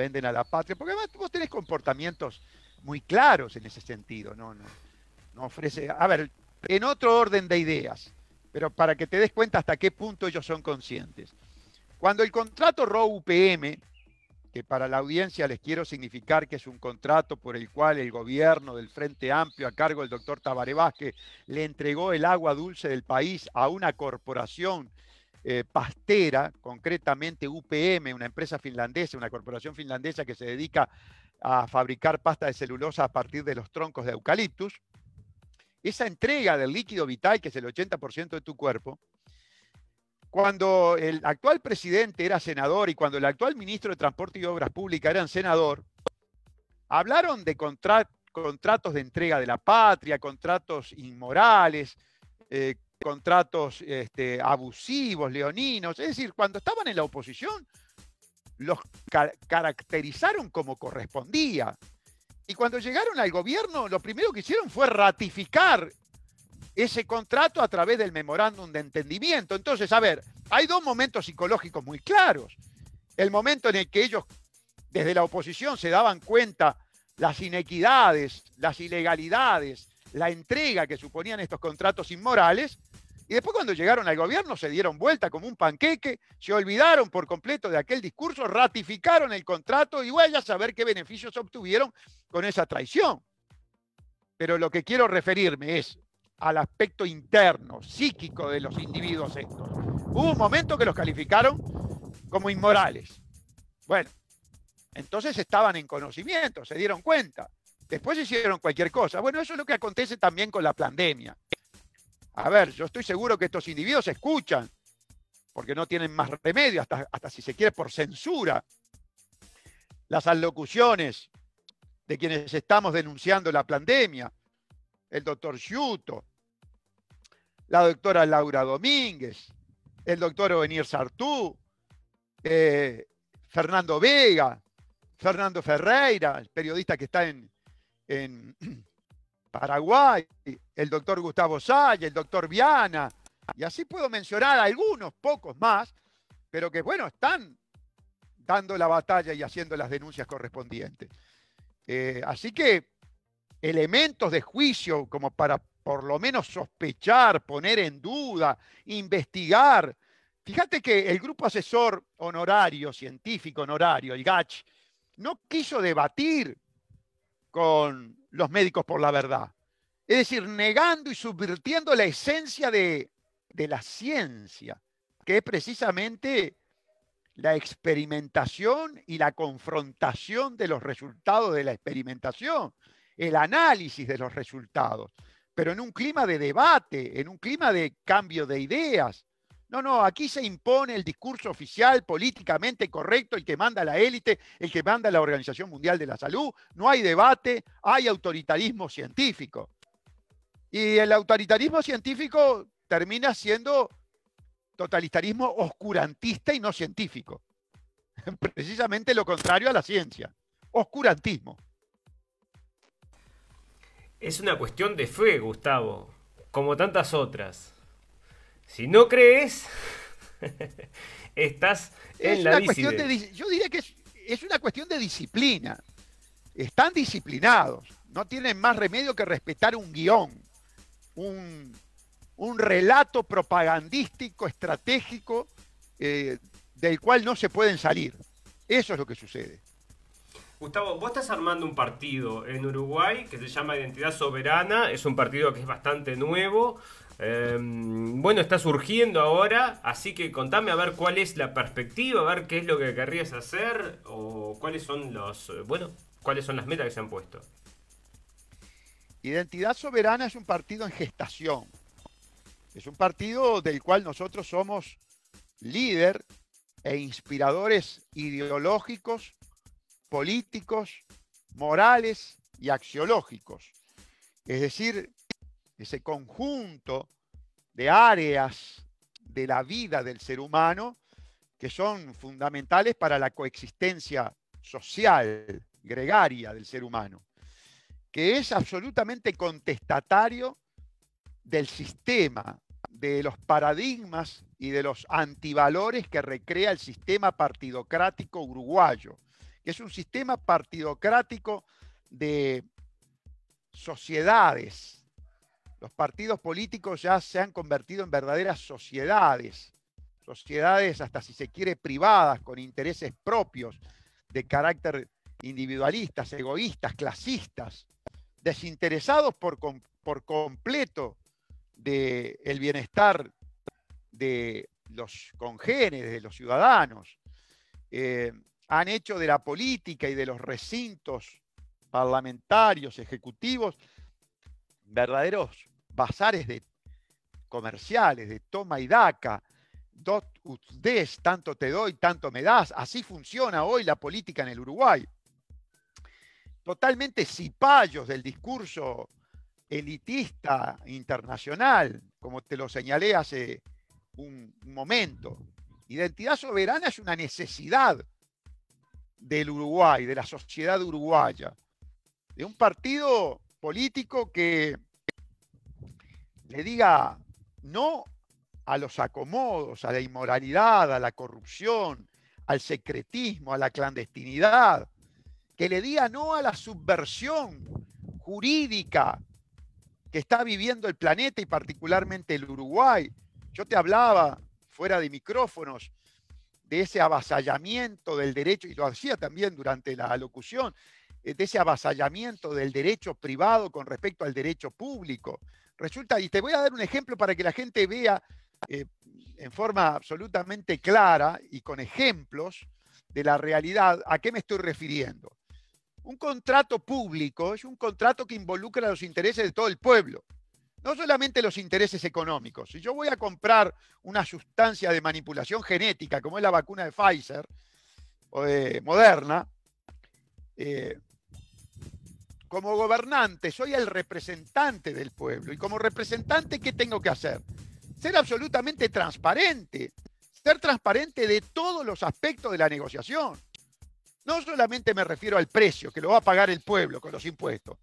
venden a la patria, porque vos tenés comportamientos muy claros en ese sentido, no, no, no ofrece, a ver, en otro orden de ideas, pero para que te des cuenta hasta qué punto ellos son conscientes. Cuando el contrato ROU-UPM, que para la audiencia les quiero significar que es un contrato por el cual el gobierno del Frente Amplio a cargo del doctor Tabaré Vázquez le entregó el agua dulce del país a una corporación eh, pastera, concretamente UPM, una empresa finlandesa, una corporación finlandesa que se dedica a fabricar pasta de celulosa a partir de los troncos de eucaliptus, esa entrega del líquido vital, que es el 80% de tu cuerpo, cuando el actual presidente era senador y cuando el actual ministro de Transporte y Obras Públicas eran senador, hablaron de contratos de entrega de la patria, contratos inmorales, eh, contratos este, abusivos, leoninos. Es decir, cuando estaban en la oposición, los caracterizaron como correspondía. Y cuando llegaron al gobierno, lo primero que hicieron fue ratificar ese contrato a través del memorándum de entendimiento. Entonces, a ver, hay dos momentos psicológicos muy claros. El momento en el que ellos, desde la oposición, se daban cuenta las inequidades, las ilegalidades, la entrega que suponían estos contratos inmorales, y después cuando llegaron al gobierno se dieron vuelta como un panqueque, se olvidaron por completo de aquel discurso, ratificaron el contrato y vaya a saber qué beneficios obtuvieron con esa traición. Pero lo que quiero referirme es al aspecto interno, psíquico de los individuos estos. Hubo un momento que los calificaron como inmorales. Bueno, entonces estaban en conocimiento, se dieron cuenta. Después hicieron cualquier cosa. Bueno, eso es lo que acontece también con la pandemia. A ver, yo estoy seguro que estos individuos escuchan, porque no tienen más remedio, hasta, hasta si se quiere por censura, las alocuciones de quienes estamos denunciando la pandemia, el doctor Sciuto, la doctora Laura Domínguez, el doctor Ovenir Sartú, eh, Fernando Vega, Fernando Ferreira, el periodista que está en Paraguay, el doctor Gustavo Say, el doctor Viana, y así puedo mencionar algunos, pocos más, pero que bueno, están dando la batalla y haciendo las denuncias correspondientes. Eh, así que elementos de juicio como para por lo menos sospechar, poner en duda, investigar. Fíjate que el grupo asesor honorario, científico honorario, el GACH, no quiso debatir con los médicos por la verdad. Es decir, negando y subvirtiendo la esencia de, de la ciencia, que es precisamente la experimentación y la confrontación de los resultados de la experimentación, el análisis de los resultados pero en un clima de debate, en un clima de cambio de ideas. No, no, aquí se impone el discurso oficial políticamente correcto, el que manda la élite, el que manda la Organización Mundial de la Salud. No hay debate, hay autoritarismo científico. Y el autoritarismo científico termina siendo totalitarismo oscurantista y no científico. [laughs] Precisamente lo contrario a la ciencia. Oscurantismo. Es una cuestión de fe, Gustavo, como tantas otras. Si no crees, [laughs] estás en la cuestión Yo diría que es, una cuestión de disciplina. Están disciplinados. No tienen más remedio que respetar un guion, un, relato propagandístico, estratégico, eh, del cual no se pueden salir. Eso es lo que sucede. Gustavo, vos estás armando un partido en Uruguay que se llama Identidad Soberana, es un partido que es bastante nuevo, em, bueno, está surgiendo ahora, así que contame a ver cuál es la perspectiva, a ver qué es lo que querrías hacer o cuáles son los, bueno, cuáles son las metas que se han puesto. Identidad Soberana es un partido en gestación. Es un partido del cual nosotros somos líder e inspiradores ideológicos políticos, morales y axiológicos. Es decir, ese conjunto de áreas de la vida del ser humano que son fundamentales para la coexistencia social, gregaria del ser humano, que es absolutamente contestatario del sistema, de los paradigmas y de los antivalores que recrea el sistema partidocrático uruguayo que es un sistema partidocrático de sociedades. Los partidos políticos ya se han convertido en verdaderas sociedades, sociedades hasta si se quiere privadas, con intereses propios de carácter individualistas, egoístas, clasistas, desinteresados por, completo del bienestar de los congéneres, de los ciudadanos. Eh, han hecho de la política y de los recintos parlamentarios, ejecutivos, verdaderos bazares de comerciales, de toma y daca, ut des, tanto te doy, tanto me das. Así funciona hoy la política en el Uruguay. Totalmente cipayos del discurso elitista internacional, como te lo señalé hace un momento. Identidad soberana es una necesidad del Uruguay, de la sociedad uruguaya, de un partido político que le diga no a los acomodos, a la inmoralidad, a la corrupción, al secretismo, a la clandestinidad, que le diga no a la subversión jurídica que está viviendo el planeta y particularmente el Uruguay. Yo te hablaba fuera de micrófonos de ese avasallamiento del derecho, y lo hacía también durante la locución, eh, de ese avasallamiento del derecho privado con respecto al derecho público. Resulta, y te voy a dar un ejemplo para que la gente vea eh, en forma absolutamente clara y con ejemplos de la realidad a qué me estoy refiriendo. Un contrato público es un contrato que involucra los intereses de todo el pueblo, no solamente los intereses económicos. Si yo voy a comprar una sustancia de manipulación genética, como es la vacuna de Pfizer o de Moderna, eh, como gobernante soy el representante del pueblo. Y como representante, ¿qué tengo que hacer? Ser absolutamente transparente. Ser transparente de todos los aspectos de la negociación. No solamente me refiero al precio que lo va a pagar el pueblo con los impuestos,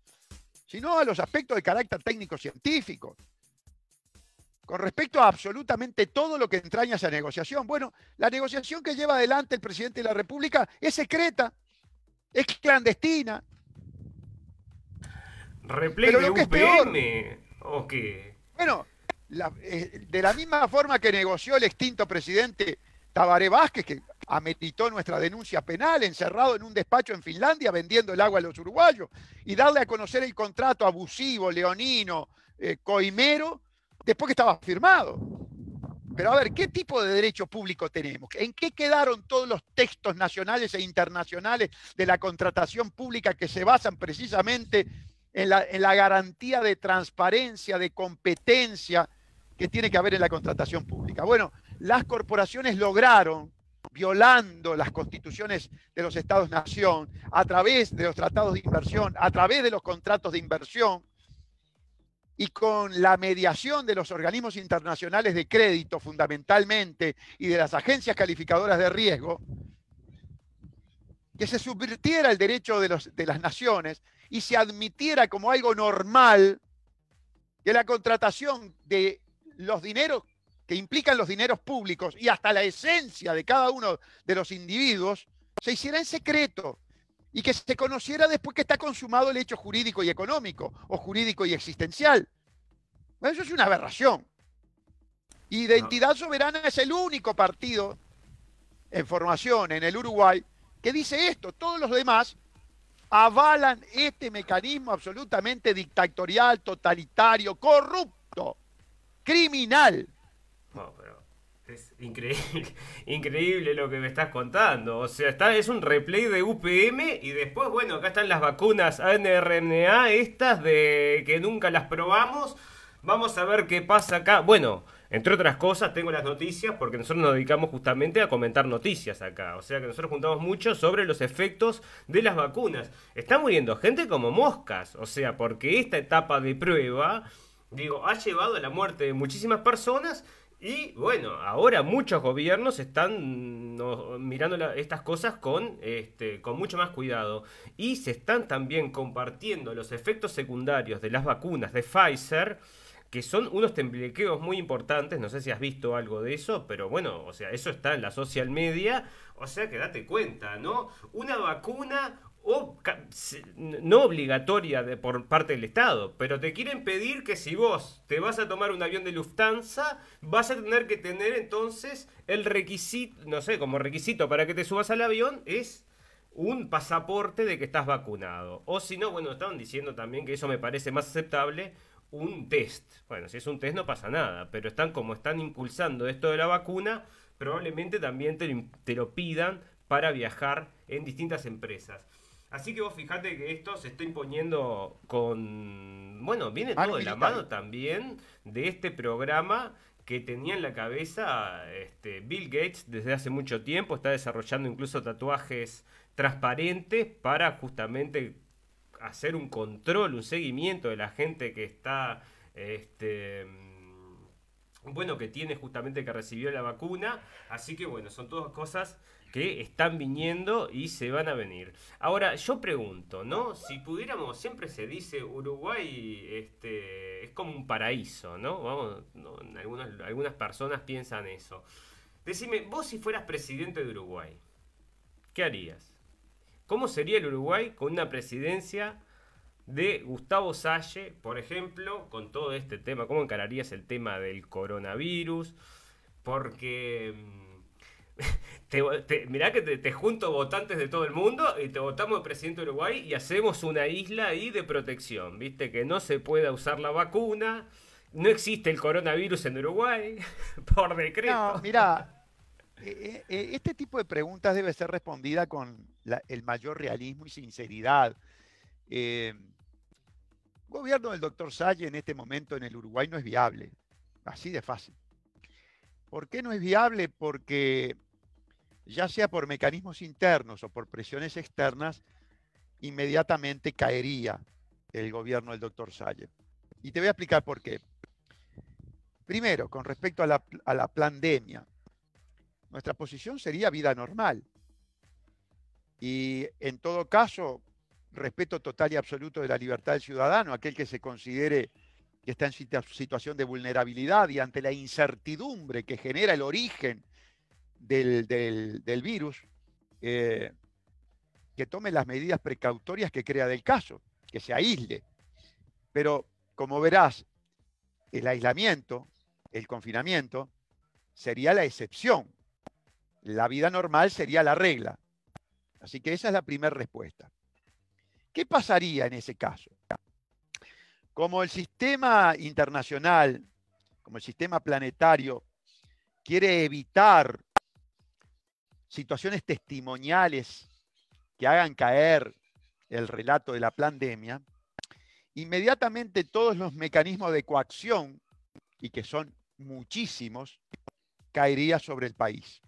sino a los aspectos de carácter técnico-científico. Con respecto a absolutamente todo lo que entraña esa negociación. Bueno, la negociación que lleva adelante el presidente de la República es secreta, es clandestina. ¿Replay de UPM o qué? Bueno, eh, de la misma forma que negoció el extinto presidente Tabaré Vázquez, que ameritó nuestra denuncia penal, encerrado en un despacho en Finlandia vendiendo el agua a los uruguayos, y darle a conocer el contrato abusivo, leonino, eh, coimero, después que estaba firmado. Pero a ver, ¿qué tipo de derecho público tenemos? ¿En qué quedaron todos los textos nacionales e internacionales de la contratación pública que se basan precisamente en la, en la garantía de transparencia, de competencia que tiene que haber en la contratación pública? Bueno, las corporaciones lograron violando las constituciones de los estados-nación, a través de los tratados de inversión, a través de los contratos de inversión y con la mediación de los organismos internacionales de crédito fundamentalmente y de las agencias calificadoras de riesgo, que se subvirtiera el derecho de, los, de las naciones y se admitiera como algo normal que la contratación de los dineros que implican los dineros públicos y hasta la esencia de cada uno de los individuos, se hiciera en secreto y que se conociera después que está consumado el hecho jurídico y económico o jurídico y existencial. eso es una aberración. Identidad Soberana es el único partido en formación en el Uruguay que dice esto. Todos los demás avalan este mecanismo absolutamente dictatorial, totalitario, corrupto, criminal es increíble, [laughs] increíble lo que me estás contando. O sea, está, es un replay de UPM y después, bueno, acá están las vacunas ANRNA, estas de que nunca las probamos. Vamos a ver qué pasa acá. Bueno, entre otras cosas, tengo las noticias porque nosotros nos dedicamos justamente a comentar noticias acá. O sea que nosotros juntamos mucho sobre los efectos de las vacunas. Está muriendo gente como moscas. O sea, porque esta etapa de prueba, digo, ha llevado a la muerte de muchísimas personas y bueno, ahora muchos gobiernos están mirando estas cosas con, este, con mucho más cuidado. Y se están también compartiendo los efectos secundarios de las vacunas de Pfizer, que son unos temblequeos muy importantes. No sé si has visto algo de eso, pero bueno, o sea, eso está en la social media. O sea que date cuenta, ¿no? Una vacuna no obligatoria por parte del Estado, pero te quieren pedir que si vos te vas a tomar un avión de Lufthansa, vas a tener que tener entonces el requisito, no sé, como requisito para que te subas al avión es un pasaporte de que estás vacunado. O si no, bueno, estaban diciendo también que eso me parece más aceptable, un test. Bueno, si es un test no pasa nada, pero están como están impulsando esto de la vacuna, probablemente también te, te lo pidan para viajar en distintas empresas. Así que vos fijate que esto se está imponiendo con. Bueno, viene todo de la mano también de este programa que tenía en la cabeza este, Bill Gates desde hace mucho tiempo. Está desarrollando incluso tatuajes transparentes para justamente hacer un control, un seguimiento de la gente que está. Este, mm, bueno, que tiene justamente que recibió la vacuna. Así que bueno, son todas cosas que están viniendo y se van a venir. Ahora, yo pregunto, ¿no? Si pudiéramos, siempre se dice Uruguay este, es como un paraíso, ¿no? Vamos, algunas personas piensan eso. Decime, vos si fueras presidente de Uruguay, ¿qué harías? ¿Cómo sería el Uruguay con una presidencia de Gustavo Salle, por ejemplo, con todo este tema? ¿Cómo encararías el tema del coronavirus? Porque... mm, [laughs] te, mirá que te, te junto votantes de todo el mundo y te votamos de presidente de Uruguay y hacemos una isla ahí de protección, ¿viste? Que no se pueda usar la vacuna, no existe el coronavirus en Uruguay, [laughs] por decreto. No, mira, eh, eh, este tipo de preguntas debe ser respondida con el mayor realismo y sinceridad. Eh, el gobierno del doctor Salle en este momento en el Uruguay no es viable, así de fácil. ¿Por qué no es viable? Porque ya sea por mecanismos internos o por presiones externas, inmediatamente caería el gobierno del doctor Salle. Y te voy a explicar por qué. Primero, con respecto a la, a la pandemia, nuestra posición sería vida normal. Y en todo caso, respeto total y absoluto de la libertad del ciudadano, aquel que se considere que está en situa- situación de vulnerabilidad y ante la incertidumbre que genera el origen del, del- del virus, eh, que tome las medidas precautorias que crea del caso, que se aísle. Pero como verás, el aislamiento, el confinamiento, sería la excepción. La vida normal sería la regla. Así que esa es la primera respuesta. ¿Qué pasaría en ese caso? Como el sistema internacional, como el sistema planetario, quiere evitar situaciones testimoniales que hagan caer el relato de la pandemia, inmediatamente todos los mecanismos de coacción, y que son muchísimos, caería sobre el país.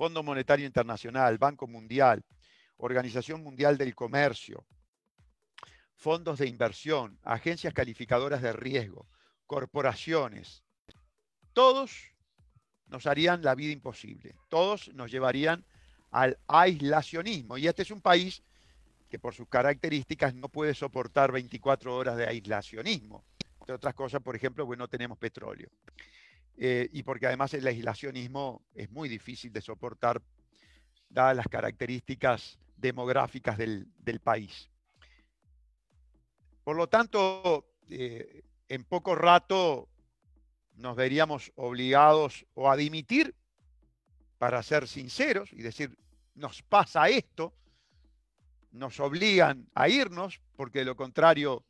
Fondo Monetario Internacional, Banco Mundial, Organización Mundial del Comercio, fondos de inversión, agencias calificadoras de riesgo, corporaciones, todos nos harían la vida imposible, todos nos llevarían al aislacionismo. Y este es un país que por sus características no puede soportar 24 horas de aislacionismo. Entre otras cosas, por ejemplo, no tenemos petróleo. Eh, y porque además el aislacionismo es muy difícil de soportar, dadas las características demográficas del, del país. Por lo tanto, eh, en poco rato nos veríamos obligados o a dimitir, para ser sinceros y decir, nos pasa esto, nos obligan a irnos, porque de lo contrario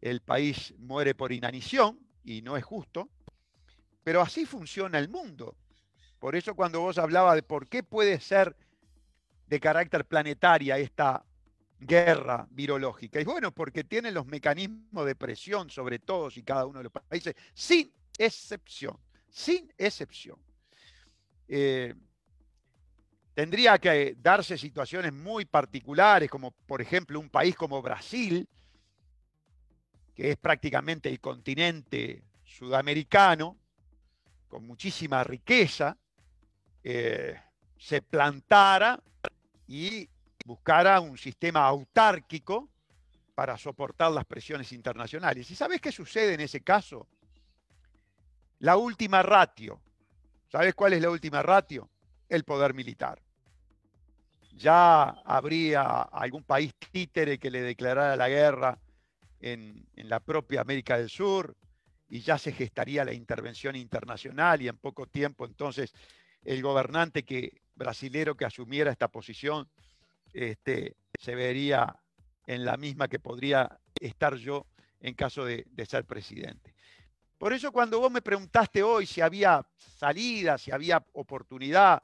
el país muere por inanición y no es justo, pero así funciona el mundo. Por eso cuando vos hablabas de por qué puede ser de carácter planetaria esta guerra virológica, y bueno, porque tiene los mecanismos de presión sobre todos y cada uno de los países, sin excepción, sin excepción. Eh, tendría que darse situaciones muy particulares, como por ejemplo un país como Brasil, que es prácticamente el continente sudamericano, con muchísima riqueza, eh, se plantara y buscara un sistema autárquico para soportar las presiones internacionales. ¿Y sabes qué sucede en ese caso? La última ratio. ¿Sabes cuál es la última ratio? El poder militar. Ya habría algún país títere que le declarara la guerra en, en la propia América del Sur y ya se gestaría la intervención internacional y en poco tiempo entonces el gobernante que, brasilero que asumiera esta posición este, se vería en la misma que podría estar yo en caso de, ser presidente. Por eso cuando vos me preguntaste hoy si había salida, si había oportunidad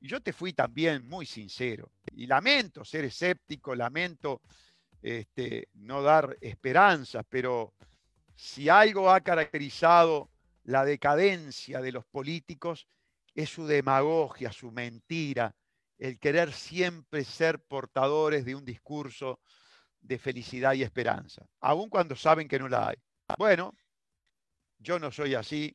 yo te fui también muy sincero. Y lamento ser escéptico, lamento este, no dar esperanzas, pero si algo ha caracterizado la decadencia de los políticos es su demagogia, su mentira, el querer siempre ser portadores de un discurso de felicidad y esperanza, aun cuando saben que no la hay. Bueno, yo no soy así,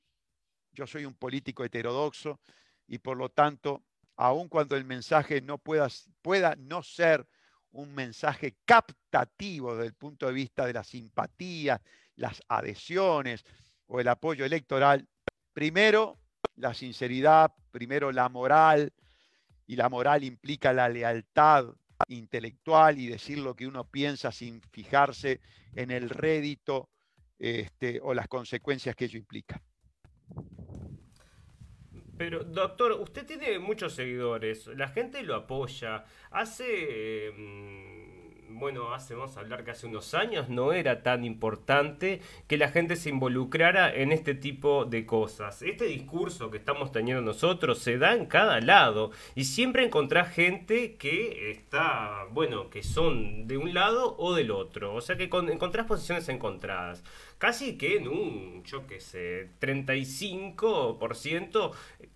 yo soy un político heterodoxo y por lo tanto, aun cuando el mensaje no pueda, pueda no ser un mensaje captativo desde el punto de vista de la simpatía, las adhesiones o el apoyo electoral, primero la sinceridad, primero la moral, y la moral implica la lealtad intelectual y decir lo que uno piensa sin fijarse en el rédito este, o las consecuencias que ello implica. Pero, doctor, usted tiene muchos seguidores, la gente lo apoya. Hace... Em, bueno, hace, vamos a hablar que hace unos años no era tan importante que la gente se involucrara en este tipo de cosas. Este discurso que estamos teniendo nosotros se da en cada lado y siempre encontrás gente que está, bueno, que son de un lado o del otro. O sea que encontrás posiciones encontradas casi que en un, yo qué sé, 35%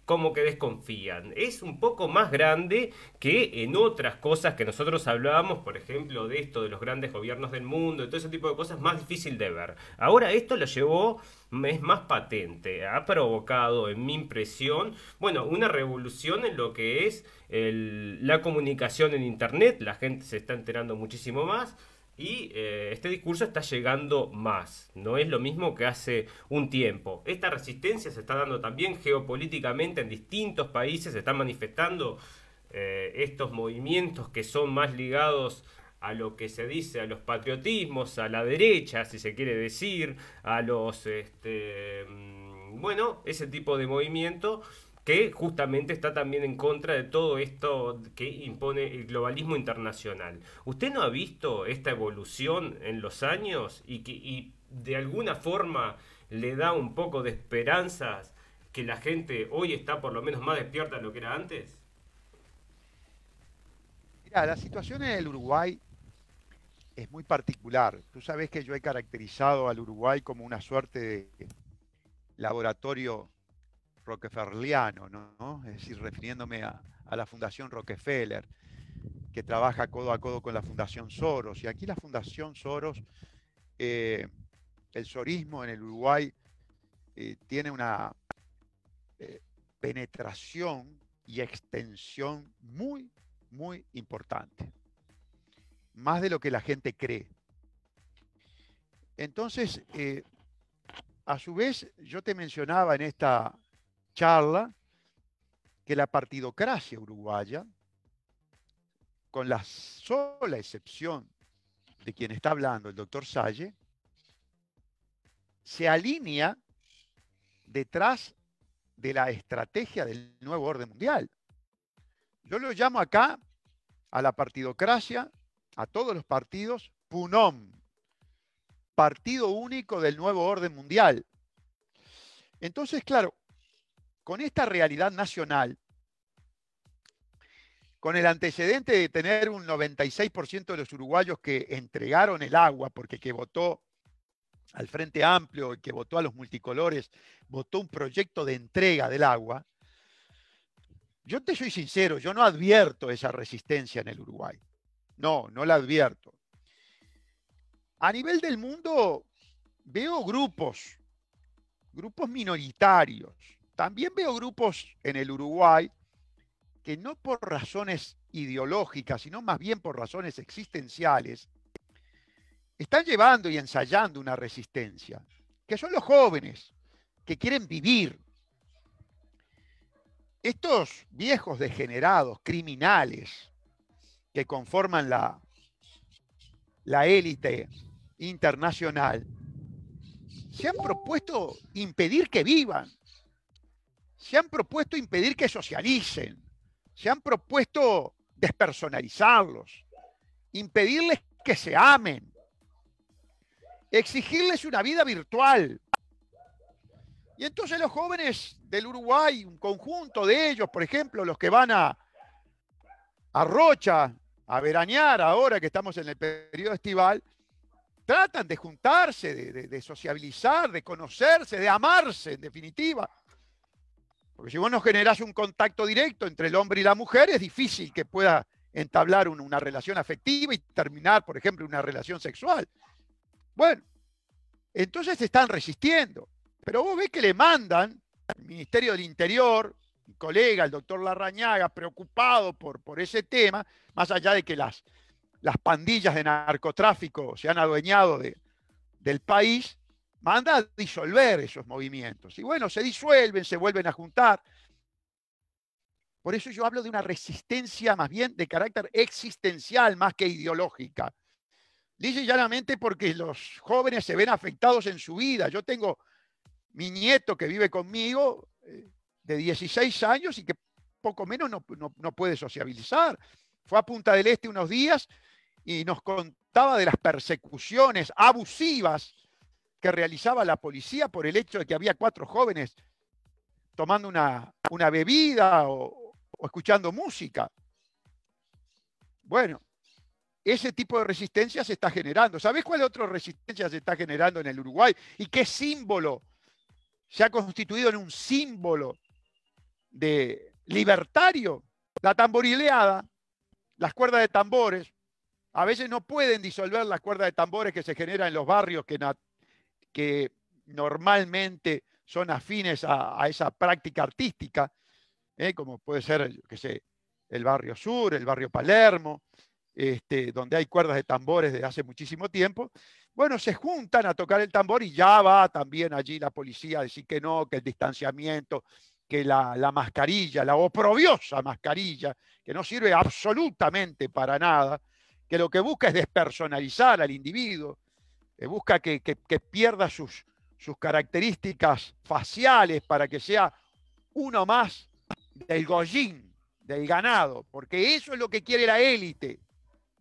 como que desconfían. Es un poco más grande que en otras cosas que nosotros hablábamos, por ejemplo, de esto de los grandes gobiernos del mundo, y todo ese tipo de cosas, más difícil de ver. Ahora esto lo llevó, es más patente, ha provocado, en mi impresión, bueno, una revolución en lo que es la comunicación en Internet, la gente se está enterando muchísimo más y eh, este discurso está llegando más, no es lo mismo que hace un tiempo. Esta resistencia se está dando también geopolíticamente en distintos países, se están manifestando eh, estos movimientos que son más ligados a lo que se dice, a los patriotismos, a la derecha, si se quiere decir, a los, este, mm, bueno, ese tipo de movimiento que justamente está también en contra de todo esto que impone el globalismo internacional. ¿Usted no ha visto esta evolución en los años y que de alguna forma le da un poco de esperanzas que la gente hoy está por lo menos más despierta de lo que era antes? Mira, la situación en el Uruguay es muy particular. Tú sabes que yo he caracterizado al Uruguay como una suerte de laboratorio rockefellerliano, ¿no? es decir, refiriéndome a, la Fundación Rockefeller, que trabaja codo a codo con la Fundación Soros. Y aquí la Fundación Soros, eh, el sorismo en el Uruguay eh, tiene una eh, penetración y extensión muy, muy importante, más de lo que la gente cree. Entonces, a su vez, yo te mencionaba en esta charla que la partidocracia uruguaya, con la sola excepción de quien está hablando, el doctor Salle, se alinea detrás de la estrategia del nuevo orden mundial. Yo lo llamo acá a la partidocracia, a todos los partidos, PUNOM, Partido Único del Nuevo Orden Mundial. Entonces, claro, con esta realidad nacional, con el antecedente de tener un 96% de los uruguayos que entregaron el agua, porque que votó al Frente Amplio, y que votó a los multicolores, votó un proyecto de entrega del agua, yo te soy sincero, yo no advierto esa resistencia en el Uruguay. No, no la advierto. A nivel del mundo, veo grupos, grupos minoritarios, también veo grupos en el Uruguay que no por razones ideológicas, sino más bien por razones existenciales, están llevando y ensayando una resistencia, que son los jóvenes que quieren vivir. Estos viejos degenerados, criminales, que conforman la, la élite internacional, se han propuesto impedir que vivan, se han propuesto impedir que socialicen, se han propuesto despersonalizarlos, impedirles que se amen, exigirles una vida virtual. Y entonces los jóvenes del Uruguay, un conjunto de ellos, por ejemplo, los que van a, a Rocha a veranear ahora que estamos en el periodo estival, tratan de juntarse, de, sociabilizar, de conocerse, de amarse, en definitiva. Porque si vos no generás un contacto directo entre el hombre y la mujer, es difícil que pueda entablar una relación afectiva y terminar, por ejemplo, una relación sexual. Bueno, entonces se están resistiendo. Pero vos ves que le mandan al Ministerio del Interior, mi colega, el doctor Larrañaga, preocupado por, por ese tema, más allá de que las, las pandillas de narcotráfico se han adueñado de, del país, manda a disolver esos movimientos. Y bueno, se disuelven, se vuelven a juntar. Por eso yo hablo de una resistencia más bien de carácter existencial más que ideológica. Dice llanamente porque los jóvenes se ven afectados en su vida. Yo tengo mi nieto que vive conmigo eh, de 16 años y que poco menos no, no puede sociabilizar. Fue a Punta del Este unos días y nos contaba de las persecuciones abusivas que realizaba la policía por el hecho de que había cuatro jóvenes tomando una, bebida o, escuchando música. Bueno, ese tipo de resistencia se está generando. ¿Sabes cuál otra resistencia se está generando en el Uruguay? ¿Y qué símbolo se ha constituido en un símbolo de libertario? La tamborileada, las cuerdas de tambores, a veces no pueden disolver las cuerdas de tambores que se generan en los barrios que, que normalmente son afines a, esa práctica artística, ¿eh? como puede ser, el barrio sur, el barrio Palermo, este, donde hay cuerdas de tambores desde hace muchísimo tiempo. Bueno, se juntan a tocar el tambor y ya va también allí la policía a decir que no, que el distanciamiento, que la, la mascarilla, la oprobiosa mascarilla, que no sirve absolutamente para nada, que lo que busca es despersonalizar al individuo, que busca que, pierda sus, características faciales para que sea uno más del gollín, del ganado, porque eso es lo que quiere la élite.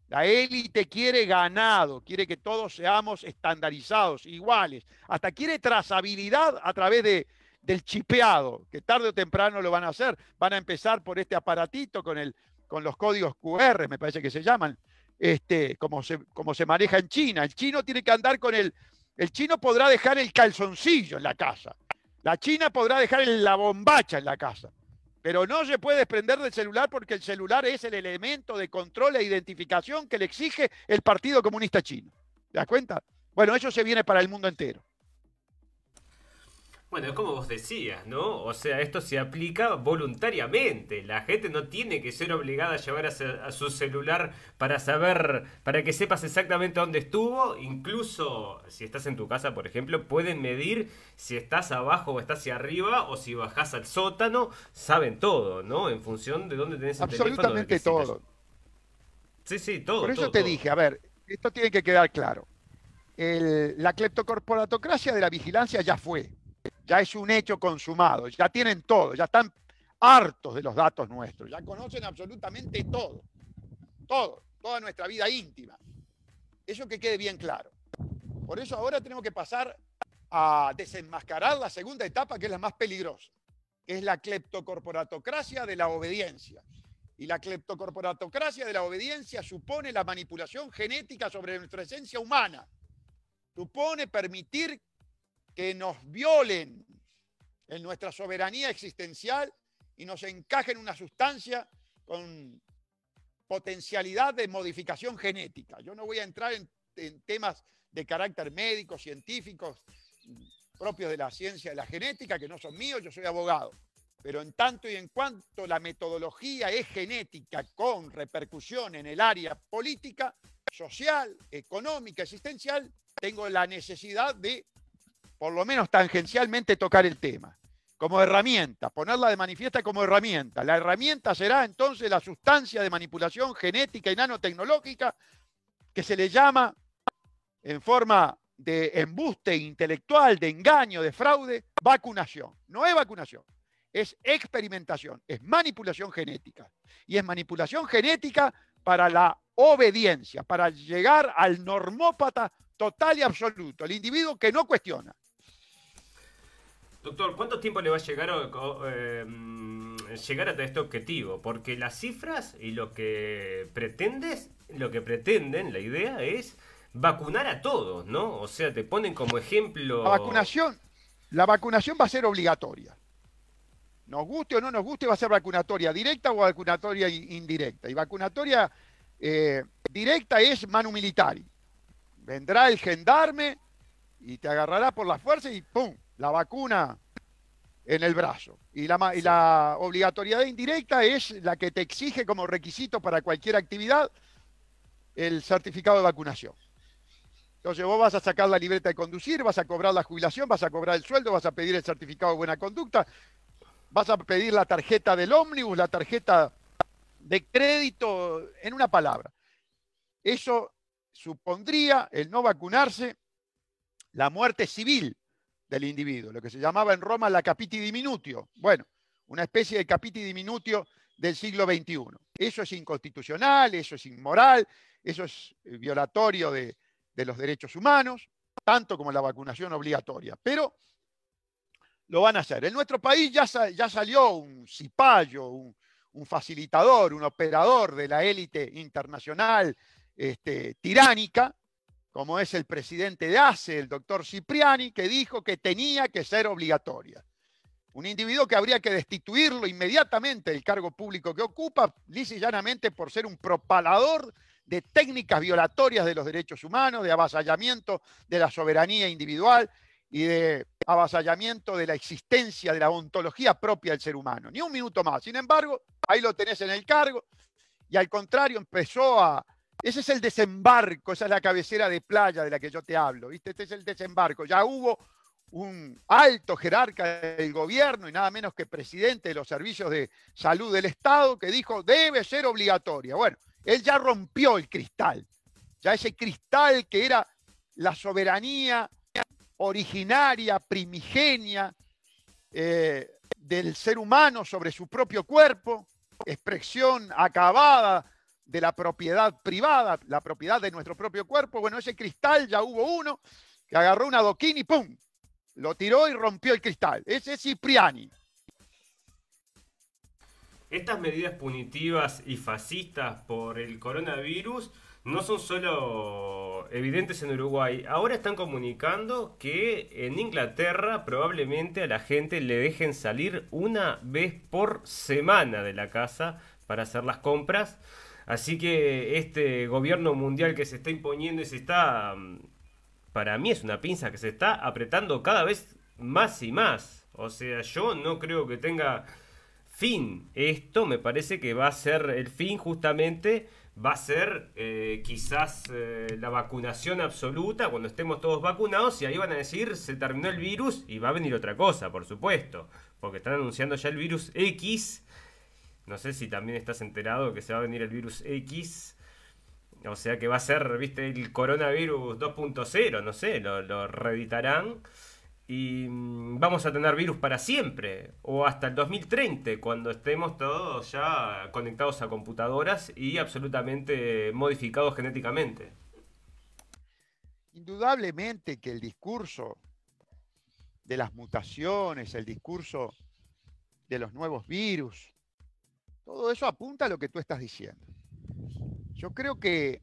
La élite quiere ganado, quiere que todos seamos estandarizados, iguales, hasta quiere trazabilidad a través de, del chipeado, que tarde o temprano lo van a hacer. Van a empezar por este aparatito con los códigos QR, me parece que se llaman, este, como, se, como se maneja en China. El chino tiene que andar con el... El chino podrá dejar el calzoncillo en la casa. La china podrá dejar la bombacha en la casa. Pero no se puede desprender del celular porque el celular es el elemento de control e identificación que le exige el Partido Comunista Chino. ¿Te das cuenta? Bueno, eso se viene para el mundo entero. Bueno, es como vos decías, ¿no? O sea, esto se aplica voluntariamente. La gente no tiene que ser obligada a llevar a, su celular para saber, para que sepas exactamente dónde estuvo. Incluso si estás en tu casa, por ejemplo, pueden medir si estás abajo o estás hacia arriba o si bajás al sótano. Saben todo, ¿no? En función de dónde tenés el Absolutamente todo. Sí, sí, todo. Por eso te dije, a ver, esto tiene que quedar claro. la cleptocorporatocracia de la vigilancia ya fue ya es un hecho consumado, ya tienen todo, ya están hartos de los datos nuestros, ya conocen absolutamente todo, todo, toda nuestra vida íntima. Eso que quede bien claro. Por eso ahora tenemos que pasar a desenmascarar la segunda etapa, que es la más peligrosa, que es la cleptocorporatocracia de la obediencia. Y la cleptocorporatocracia de la obediencia supone la manipulación genética sobre nuestra esencia humana. Supone permitir que nos violen en nuestra soberanía existencial y nos encajen una sustancia con potencialidad de modificación genética. Yo no voy a entrar en, temas de carácter médico, científicos, propios de la ciencia de la genética, que no son míos, yo soy abogado. Pero en tanto y en cuanto la metodología es genética con repercusión en el área política, social, económica, existencial, tengo la necesidad de por lo menos tangencialmente tocar el tema, como herramienta, ponerla de manifiesta como herramienta. La herramienta será entonces la sustancia de manipulación genética y nanotecnológica que se le llama en forma de embuste intelectual, de engaño, de fraude, vacunación. No es vacunación, es experimentación, es manipulación genética. Y es manipulación genética para la obediencia, para llegar al normópata total y absoluto, el individuo que no cuestiona. Doctor, ¿cuánto tiempo le va a llegar a, eh, mm, llegar a este objetivo? Porque las cifras y lo que pretendes, lo que pretenden, la idea es vacunar a todos, ¿no? O sea, te ponen como ejemplo. La vacunación, la vacunación va a ser obligatoria. Nos guste o no nos guste, va a ser vacunatoria directa o vacunatoria indirecta. Y vacunatoria eh, directa es manu militari. Vendrá el gendarme y te agarrará por la fuerza y ¡pum! La vacuna en el brazo. Y la, la obligatoriedad indirecta es la que te exige como requisito para cualquier actividad el certificado de vacunación. Entonces vos vas a sacar la libreta de conducir, vas a cobrar la jubilación, vas a cobrar el sueldo, vas a pedir el certificado de buena conducta, vas a pedir la tarjeta del ómnibus, la tarjeta de crédito, en una palabra. Eso supondría el no vacunarse la muerte civil del individuo, lo que se llamaba en Roma la capiti diminutio. Bueno, una especie de capiti diminutio del siglo XXI. Eso es inconstitucional, eso es inmoral, eso es eh, violatorio de, los derechos humanos, tanto como la vacunación obligatoria. Pero lo van a hacer. En nuestro país ya, ya salió un cipayo, un, un, facilitador, un operador de la élite internacional este, tiránica, como es el presidente de ACE, el doctor Cipriani, que dijo que tenía que ser obligatoria. Un individuo que habría que destituirlo inmediatamente del cargo público que ocupa, lisa y llanamente por ser un propalador de técnicas violatorias de los derechos humanos, de avasallamiento de la soberanía individual y de avasallamiento de la existencia, de la ontología propia del ser humano. Ni un minuto más. Sin embargo, ahí lo tenés en el cargo y al contrario empezó a, ese es el desembarco, esa es la cabecera de playa de la que yo te hablo, ¿viste? Este es el desembarco. Ya hubo un alto jerarca del gobierno y nada menos que presidente de los servicios de salud del Estado que dijo debe ser obligatoria. Bueno, él ya rompió el cristal, ya ese cristal que era la soberanía originaria, primigenia eh, del ser humano sobre su propio cuerpo, expresión acabada de la propiedad privada, la propiedad de nuestro propio cuerpo. Bueno, ese cristal ya hubo uno que agarró un adoquín y ¡pum! Lo tiró y rompió el cristal. Ese es Cipriani. Estas medidas punitivas y fascistas por el coronavirus no son solo evidentes en Uruguay. Ahora están comunicando que en Inglaterra probablemente a la gente le dejen salir una vez por semana de la casa para hacer las compras. Así que este gobierno mundial que se está imponiendo y se está, mm, para mí es una pinza que se está apretando cada vez más y más. O sea, yo no creo que tenga fin. Esto me parece que va a ser el fin justamente, va a ser eh, quizás eh, la vacunación absoluta cuando estemos todos vacunados y ahí van a decir se terminó el virus y va a venir otra cosa, por supuesto. Porque están anunciando ya el virus X no sé si también estás enterado que se va a venir el virus X. O sea que va a ser, viste, el coronavirus 2.0, no sé, lo, lo reeditarán. Y mm, vamos a tener virus para siempre. O hasta el 2030, cuando estemos todos ya conectados a computadoras y absolutamente modificados genéticamente. Indudablemente que el discurso de las mutaciones, el discurso de los nuevos virus, todo eso apunta a lo que tú estás diciendo. Yo creo que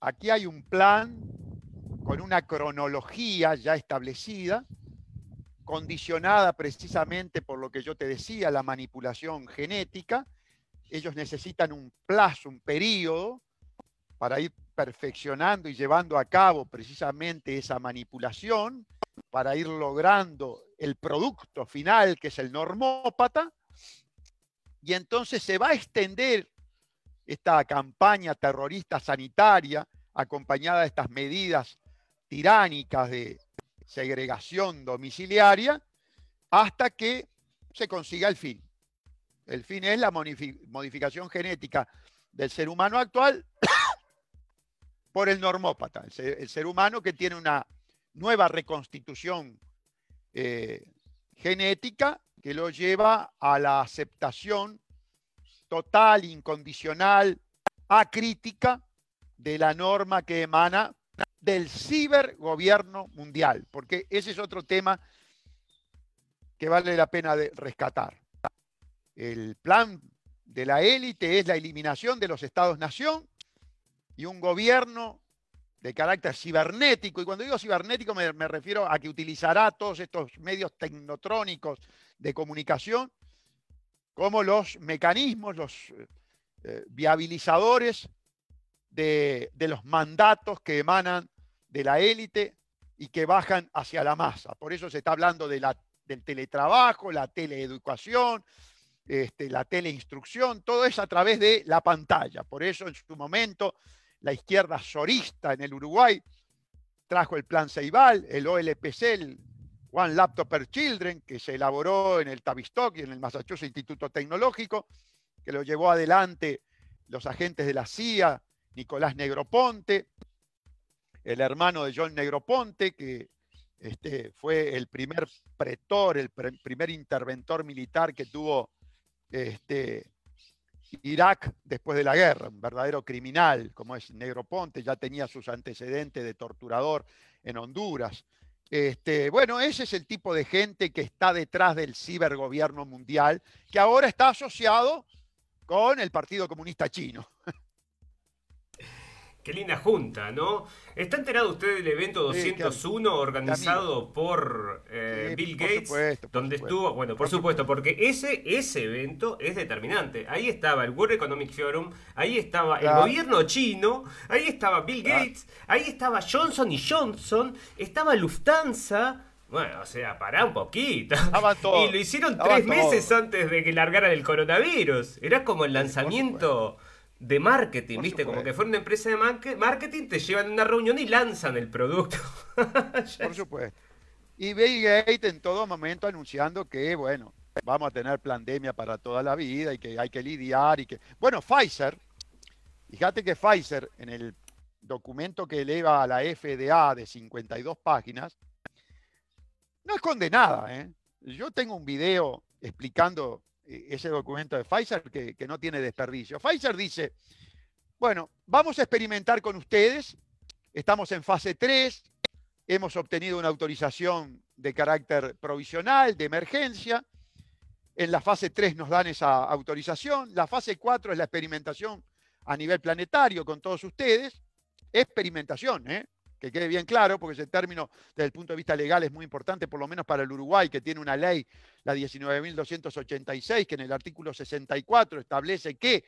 aquí hay un plan con una cronología ya establecida, condicionada precisamente por lo que yo te decía, la manipulación genética. Ellos necesitan un plazo, un periodo para ir perfeccionando y llevando a cabo precisamente esa manipulación, para ir logrando el producto final, que es el normópata, y entonces se va a extender esta campaña terrorista sanitaria acompañada de estas medidas tiránicas de segregación domiciliaria hasta que se consiga el fin. El fin es la modificación genética del ser humano actual [coughs] por el normópata, el ser, humano que tiene una nueva reconstitución eh, genética que lo lleva a la aceptación total, incondicional, acrítica de la norma que emana del cibergobierno mundial, porque ese es otro tema que vale la pena rescatar. El plan de la élite es la eliminación de los estados-nación y un gobierno de carácter cibernético. Y cuando digo cibernético me, refiero a que utilizará todos estos medios tecnotrónicos de comunicación como los mecanismos, los eh, viabilizadores de, los mandatos que emanan de la élite y que bajan hacia la masa. Por eso se está hablando de la, del teletrabajo, la teleeducación, este, la teleinstrucción, todo es a través de la pantalla. Por eso en su momento la izquierda sorista en el Uruguay trajo el plan Ceibal, el OLPC, el One Laptop per Children, que se elaboró en el Tavistock y en el Massachusetts Instituto Tecnológico, que lo llevó adelante los agentes de la CIA, Nicolás Negroponte, el hermano de John Negroponte, que este, fue el primer pretor, el primer interventor militar que tuvo este, Irak después de la guerra, un verdadero criminal como es Negroponte, ya tenía sus antecedentes de torturador en Honduras. Este, bueno, ese es el tipo de gente que está detrás del cibergobierno mundial, que ahora está asociado con el Partido Comunista Chino. [laughs] Qué linda junta, ¿no? ¿Está enterado usted del evento 201 organizado por eh, Bill Gates? donde estuvo, bueno, por, supuesto, porque ese, ese evento es determinante. Ahí estaba el World Economic Forum, ahí estaba el gobierno chino, ahí estaba Bill Gates, ahí estaba Johnson y Johnson, estaba Lufthansa. Bueno, o sea, pará un poquito. [laughs] y lo hicieron tres meses antes de que largaran el coronavirus. Era como el lanzamiento de marketing, ¿viste? Como que fuera una empresa de marketing, te llevan a una reunión y lanzan el producto. [laughs] Por supuesto. Y Bill Gates en todo momento anunciando que, bueno, vamos a tener pandemia para toda la vida y que hay que lidiar y que... Bueno, Pfizer, fíjate que Pfizer en el documento que eleva a la FDA de 52 páginas, no esconde nada, ¿eh? Yo tengo un video explicando ese documento de Pfizer que, no tiene desperdicio. Pfizer dice, bueno, vamos a experimentar con ustedes, estamos en fase 3, hemos obtenido una autorización de carácter provisional, de emergencia, en la fase 3 nos dan esa autorización, la fase 4 es la experimentación a nivel planetario con todos ustedes, experimentación, ¿eh? Que quede bien claro, porque ese término desde el punto de vista legal es muy importante, por lo menos para el Uruguay, que tiene una ley, la 19.286, que en el artículo 64 establece que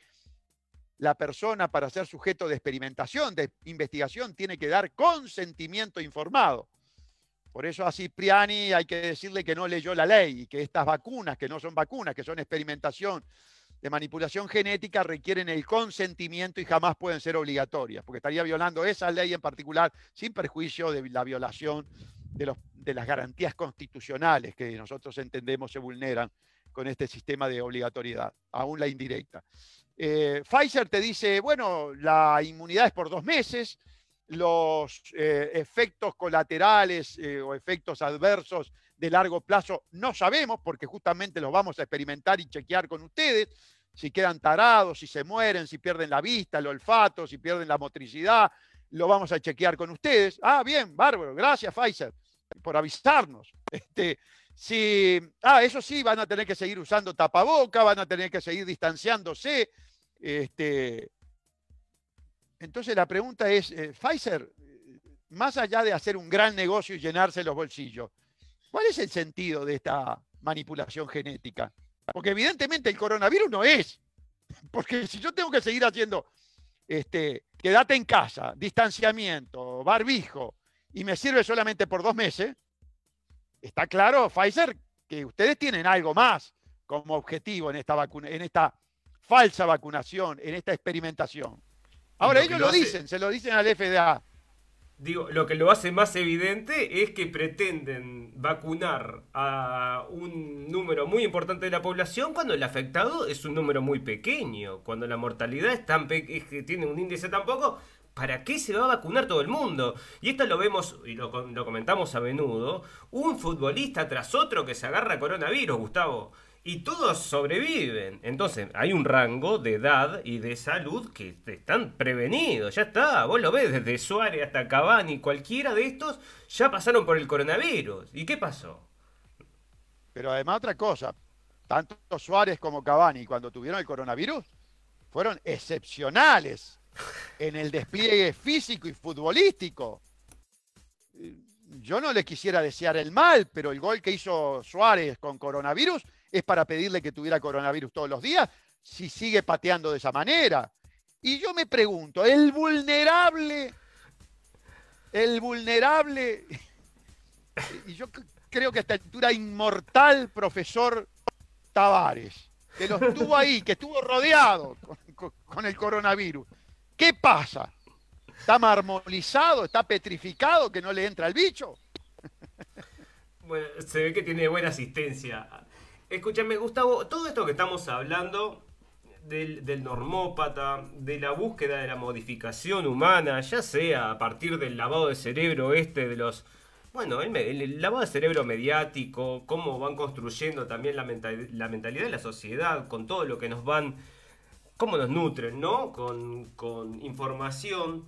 la persona para ser sujeto de experimentación, de investigación, tiene que dar consentimiento informado. Por eso a Cipriani hay que decirle que no leyó la ley y que estas vacunas, que no son vacunas, que son experimentación de manipulación genética requieren el consentimiento y jamás pueden ser obligatorias, porque estaría violando esa ley en particular sin perjuicio de la violación de, las garantías constitucionales que nosotros entendemos se vulneran con este sistema de obligatoriedad, aún la indirecta. Eh, Pfizer te dice, bueno, la inmunidad es por dos meses, los eh, efectos colaterales eh, o efectos adversos de largo plazo no sabemos porque justamente los vamos a experimentar y chequear con ustedes, si quedan tarados, si se mueren, si pierden la vista, el olfato, si pierden la motricidad, lo vamos a chequear con ustedes. Ah, bien, bárbaro, gracias Pfizer por avisarnos. Este, ah, eso sí, van a tener que seguir usando tapaboca, van a tener que seguir distanciándose. Este, entonces la pregunta es, eh, Pfizer, más allá de hacer un gran negocio y llenarse los bolsillos, ¿cuál es el sentido de esta manipulación genética? Porque evidentemente el coronavirus no es. [laughs] Porque si yo tengo que seguir haciendo, este, quédate en casa, distanciamiento, barbijo, y me sirve solamente por dos meses, está claro, Pfizer, que ustedes tienen algo más como objetivo en esta, vacuna, en esta falsa vacunación, en esta experimentación. Ahora ellos lo, dicen, se lo dicen al FDA. Digo, lo que lo hace más evidente es que pretenden vacunar a un número muy importante de la población cuando el afectado es un número muy pequeño, cuando la mortalidad es tan es tiene un índice tan poco. ¿Para qué se va a vacunar todo el mundo? Y esto lo vemos y lo, lo comentamos a menudo. Un futbolista tras otro que se agarra coronavirus, Gustavo y todos sobreviven. Entonces, hay un rango de edad y de salud que están prevenidos. Ya está, vos lo ves, desde Suárez hasta Cavani, cualquiera de estos ya pasaron por el coronavirus. ¿Y qué pasó? Pero además otra cosa, tanto Suárez como Cavani cuando tuvieron el coronavirus fueron excepcionales en el despliegue físico y futbolístico. Yo no le quisiera desear el mal, pero el gol que hizo Suárez con coronavirus es para pedirle que tuviera coronavirus todos los días si sigue pateando de esa manera. Y yo me pregunto, el vulnerable, el vulnerable, y yo creo que a esta altura inmortal profesor Tavares, que lo estuvo ahí, que estuvo rodeado con, el coronavirus. ¿Qué pasa? ¿Está marmolizado? ¿Está petrificado que no le entra el bicho? Bueno, se ve que tiene buena asistencia. Escúchame, Gustavo, todo esto que estamos hablando del, del, normópata, de la búsqueda de la modificación humana, ya sea a partir del lavado de cerebro este de los bueno, el, lavado de cerebro mediático, cómo van construyendo también la, mentalidad de la sociedad, con todo lo que nos van, cómo nos nutren, ¿no? Con, información.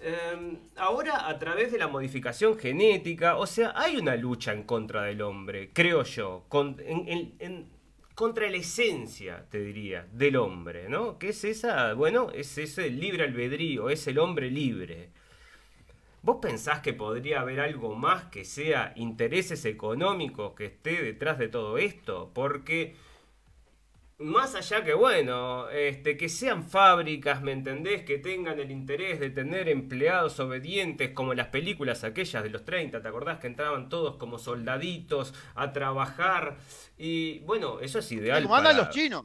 Em, ahora, a través de la modificación genética, o sea, hay una lucha en contra del hombre, creo yo, contra la esencia, te diría, del hombre, ¿no? ¿Qué es esa? Bueno, es ese libre albedrío, es el hombre libre. ¿Vos pensás que podría haber algo más que sea intereses económicos que esté detrás de todo esto? Porque más allá que bueno, este, que sean fábricas, ¿me entendés? Que tengan el interés de tener empleados obedientes como las películas aquellas de los 30, ¿te acordás que entraban todos como soldaditos a trabajar? Y bueno, eso es ideal. Como andan los chinos.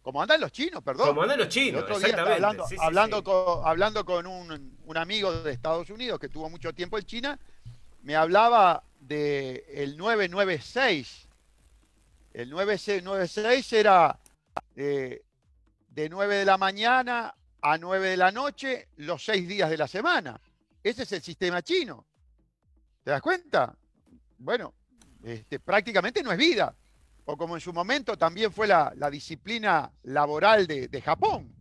Como andan los chinos, perdón. Como andan los chinos, exactamente. hablando, hablando, Con, hablando con un, un, amigo de Estados Unidos que tuvo mucho tiempo en China, me hablaba del el 996. El 996 era eh, de 9 de la mañana a 9 de la noche los seis días de la semana. Ese es el sistema chino. ¿Te das cuenta? Bueno, este, prácticamente no es vida o como en su momento también fue la, disciplina laboral de, Japón.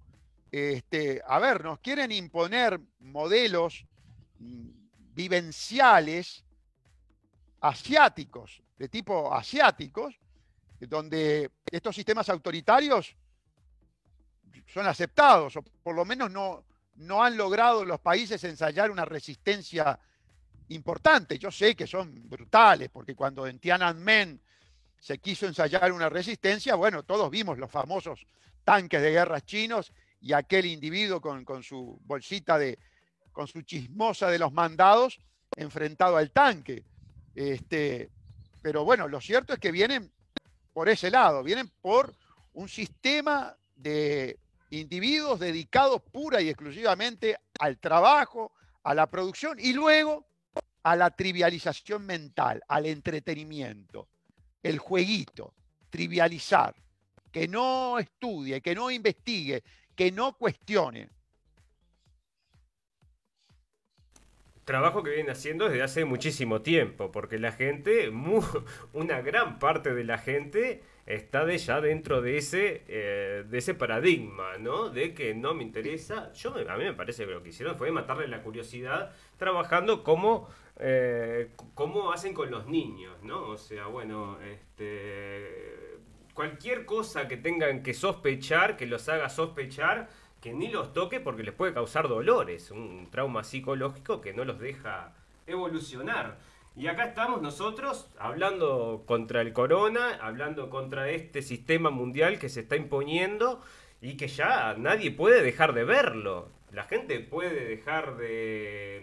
Este, a ver, nos quieren imponer modelos mm, vivenciales asiáticos, de tipo asiáticos, donde estos sistemas autoritarios son aceptados, o por lo menos no, no han logrado los países ensayar una resistencia importante. Yo sé que son brutales, porque cuando en Tiananmen se quiso ensayar una resistencia, bueno, todos vimos los famosos tanques de guerra chinos y aquel individuo con, su bolsita de, con su chismosa de los mandados enfrentado al tanque. Este, pero bueno, lo cierto es que vienen por ese lado, vienen por un sistema de individuos dedicados pura y exclusivamente al trabajo, a la producción y luego a la trivialización mental, al entretenimiento el jueguito, trivializar, que no estudie, que no investigue, que no cuestione. Trabajo que viene haciendo desde hace muchísimo tiempo, porque la gente, [laughs] una gran parte de la gente está de ya dentro de ese, eh, de ese paradigma, ¿no? De que no me interesa. Yo a mí me parece que lo que hicieron fue matarle la curiosidad trabajando como eh, cómo hacen con los niños, ¿no? O sea, bueno, este, cualquier cosa que tengan que sospechar, que los haga sospechar, que ni los toque porque les puede causar dolores, un trauma psicológico que no los deja evolucionar. Y acá estamos nosotros hablando contra el corona, hablando contra este sistema mundial que se está imponiendo y que ya nadie puede dejar de verlo. La gente puede dejar de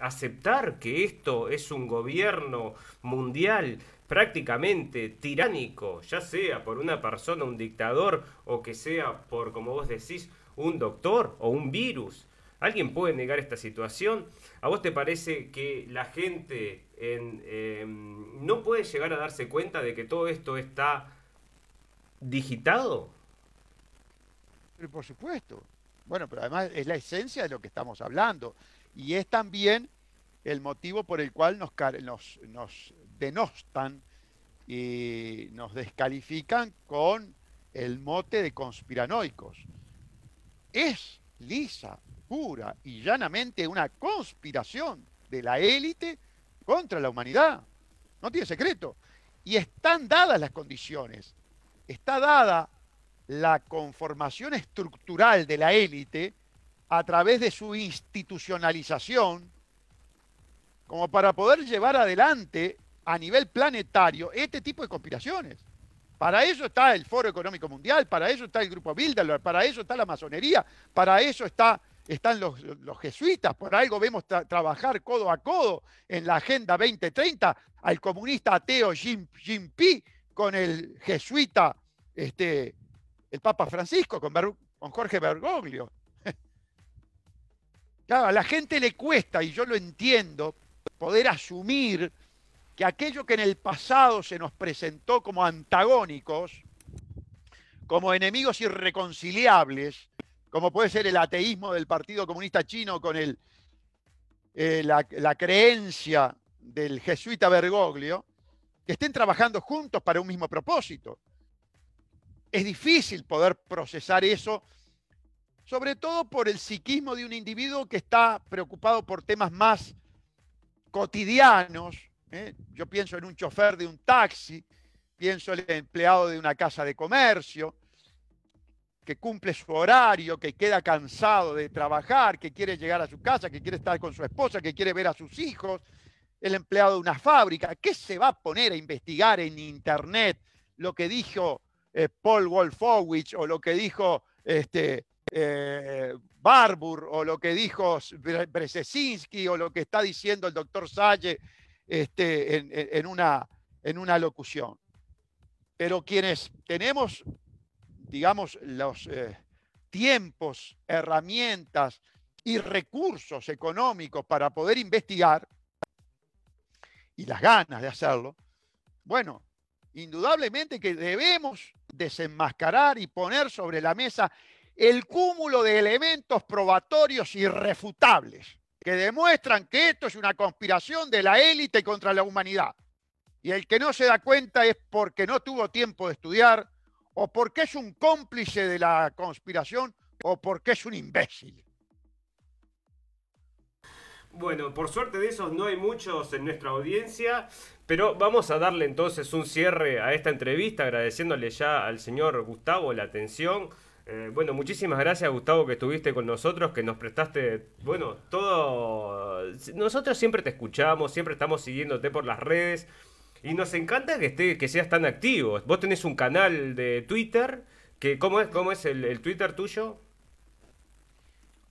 aceptar que esto es un gobierno mundial prácticamente tiránico, ya sea por una persona, un dictador, o que sea por, como vos decís, un doctor o un virus. ¿Alguien puede negar esta situación? ¿A vos te parece que la gente em, no puede llegar a darse cuenta de que todo esto está digitado? Por supuesto. Bueno, pero además es la esencia de lo que estamos hablando y es también el motivo por el cual nos, denostan y nos descalifican con el mote de conspiranoicos. Es lisa, pura y llanamente una conspiración de la élite contra la humanidad. no tiene secreto. Y están dadas las condiciones, está dada la conformación estructural de la élite a través de su institucionalización, como para poder llevar adelante a nivel planetario este tipo de conspiraciones. Para eso está el Foro Económico Mundial, para eso está el Grupo Bilderberg, para eso está la masonería, para eso está, están los, jesuitas, por algo vemos trabajar codo a codo en la Agenda 2030 al comunista ateo Jim, con el jesuita, este, el Papa Francisco, con, con Jorge Bergoglio. [laughs] Claro, a la gente le cuesta, y yo lo entiendo, poder asumir que aquello que en el pasado se nos presentó como antagónicos, como enemigos irreconciliables, como puede ser el ateísmo del Partido Comunista Chino con el, eh, la, la creencia del jesuita Bergoglio, que estén trabajando juntos para un mismo propósito. Es difícil poder procesar eso, sobre todo por el psiquismo de un individuo que está preocupado por temas más cotidianos, ¿eh? Yo pienso en un chofer de un taxi, pienso en el empleado de una casa de comercio, que cumple su horario, que queda cansado de trabajar, que quiere llegar a su casa, que quiere estar con su esposa, que quiere ver a sus hijos, el empleado de una fábrica. ¿Qué se va a poner a investigar en Internet lo que dijo eh, Paul Wolfowitz o lo que dijo este, eh, Barbour o lo que dijo Brzezinski o lo que está diciendo el doctor Salle este, en, una, en una locución. Pero quienes tenemos, digamos, los eh, tiempos, herramientas y recursos económicos para poder investigar y las ganas de hacerlo, bueno, indudablemente que debemos desenmascarar y poner sobre la mesa el cúmulo de elementos probatorios irrefutables que demuestran que esto es una conspiración de la élite contra la humanidad. Y el que no se da cuenta es porque no tuvo tiempo de estudiar, o porque es un cómplice de la conspiración, o porque es un imbécil. Bueno, por suerte de esos no hay muchos en nuestra audiencia, pero vamos a darle entonces un cierre a esta entrevista, agradeciéndole ya al señor Gustavo la atención. Eh, bueno, muchísimas gracias Gustavo que estuviste con nosotros, que nos prestaste, bueno, todo... Nosotros siempre te escuchamos, siempre estamos siguiéndote por las redes y nos encanta que, esté, que seas tan activo. Vos tenés un canal de Twitter, que ¿cómo es, cómo es el, Twitter tuyo?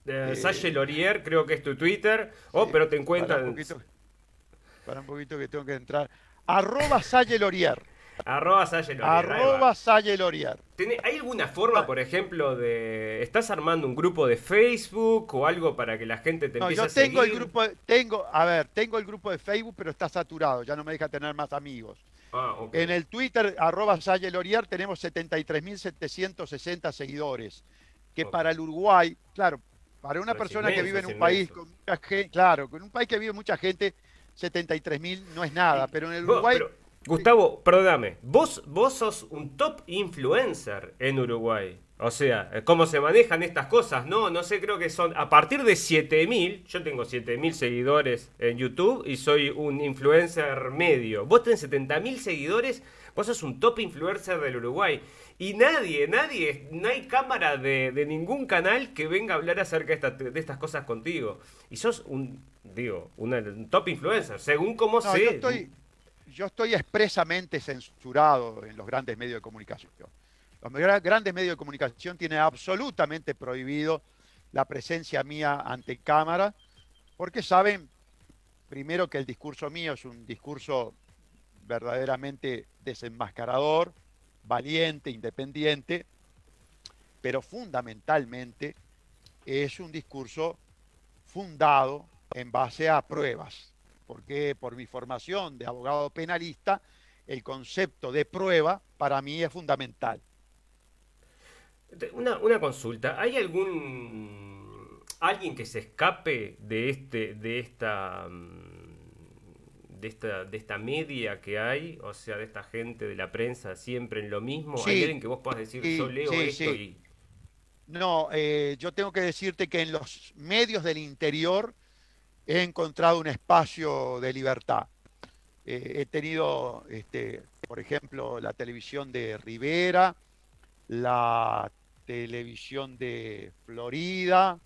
Eh, Salle Lorier, creo que es tu Twitter. Oh, pero te encuentras... Para un, poquito, para un poquito que tengo que entrar. Arroba Salle Lorier. Arroba Salle Arroba. ¿Hay alguna forma, por ejemplo, de. ¿Estás armando un grupo de Facebook o algo para que la gente te empiece a seguir? No, yo tengo el grupo. Tengo, a ver, tengo el grupo de Facebook, pero está saturado. Ya no me deja tener más amigos. Ah, en el Twitter, arroba Salle Lorier, tenemos 73.760 seguidores. Que para el Uruguay, claro, para una persona que vive en un país con mucha gente, claro, con un país que vive mucha gente, 73.000 no es nada. Pero en el Uruguay. Gustavo, perdóname, vos, vos sos un top influencer en Uruguay. O sea, eh, cómo se manejan estas cosas, ¿no? No sé, creo que son a partir de 7000, yo tengo 7000 seguidores en YouTube y soy un influencer medio. Vos tenés 70000 seguidores, vos sos un top influencer del Uruguay. Y nadie, nadie, no hay cámara de, ningún canal que venga a hablar acerca de, estas cosas contigo. Y sos un, digo, un top influencer, según cómo no, sé yo estoy expresamente censurado en los grandes medios de comunicación. Los grandes medios de comunicación tienen absolutamente prohibido la presencia mía ante cámara, porque saben, primero, que el discurso mío es un discurso verdaderamente desenmascarador, valiente, independiente, pero fundamentalmente es un discurso fundado en base a pruebas porque por mi formación de abogado penalista, el concepto de prueba para mí es fundamental. Una, consulta, ¿hay algún alguien que se escape de este, de esta de esta, de esta media que hay, o sea, de esta gente de la prensa siempre en lo mismo? ¿Hay alguien que vos puedas decir, yo leo esto y. No, eh, yo tengo que decirte que en los medios del interior he encontrado un espacio de libertad. Eh, he tenido, este, por ejemplo, la televisión de Rivera, la televisión de Florida,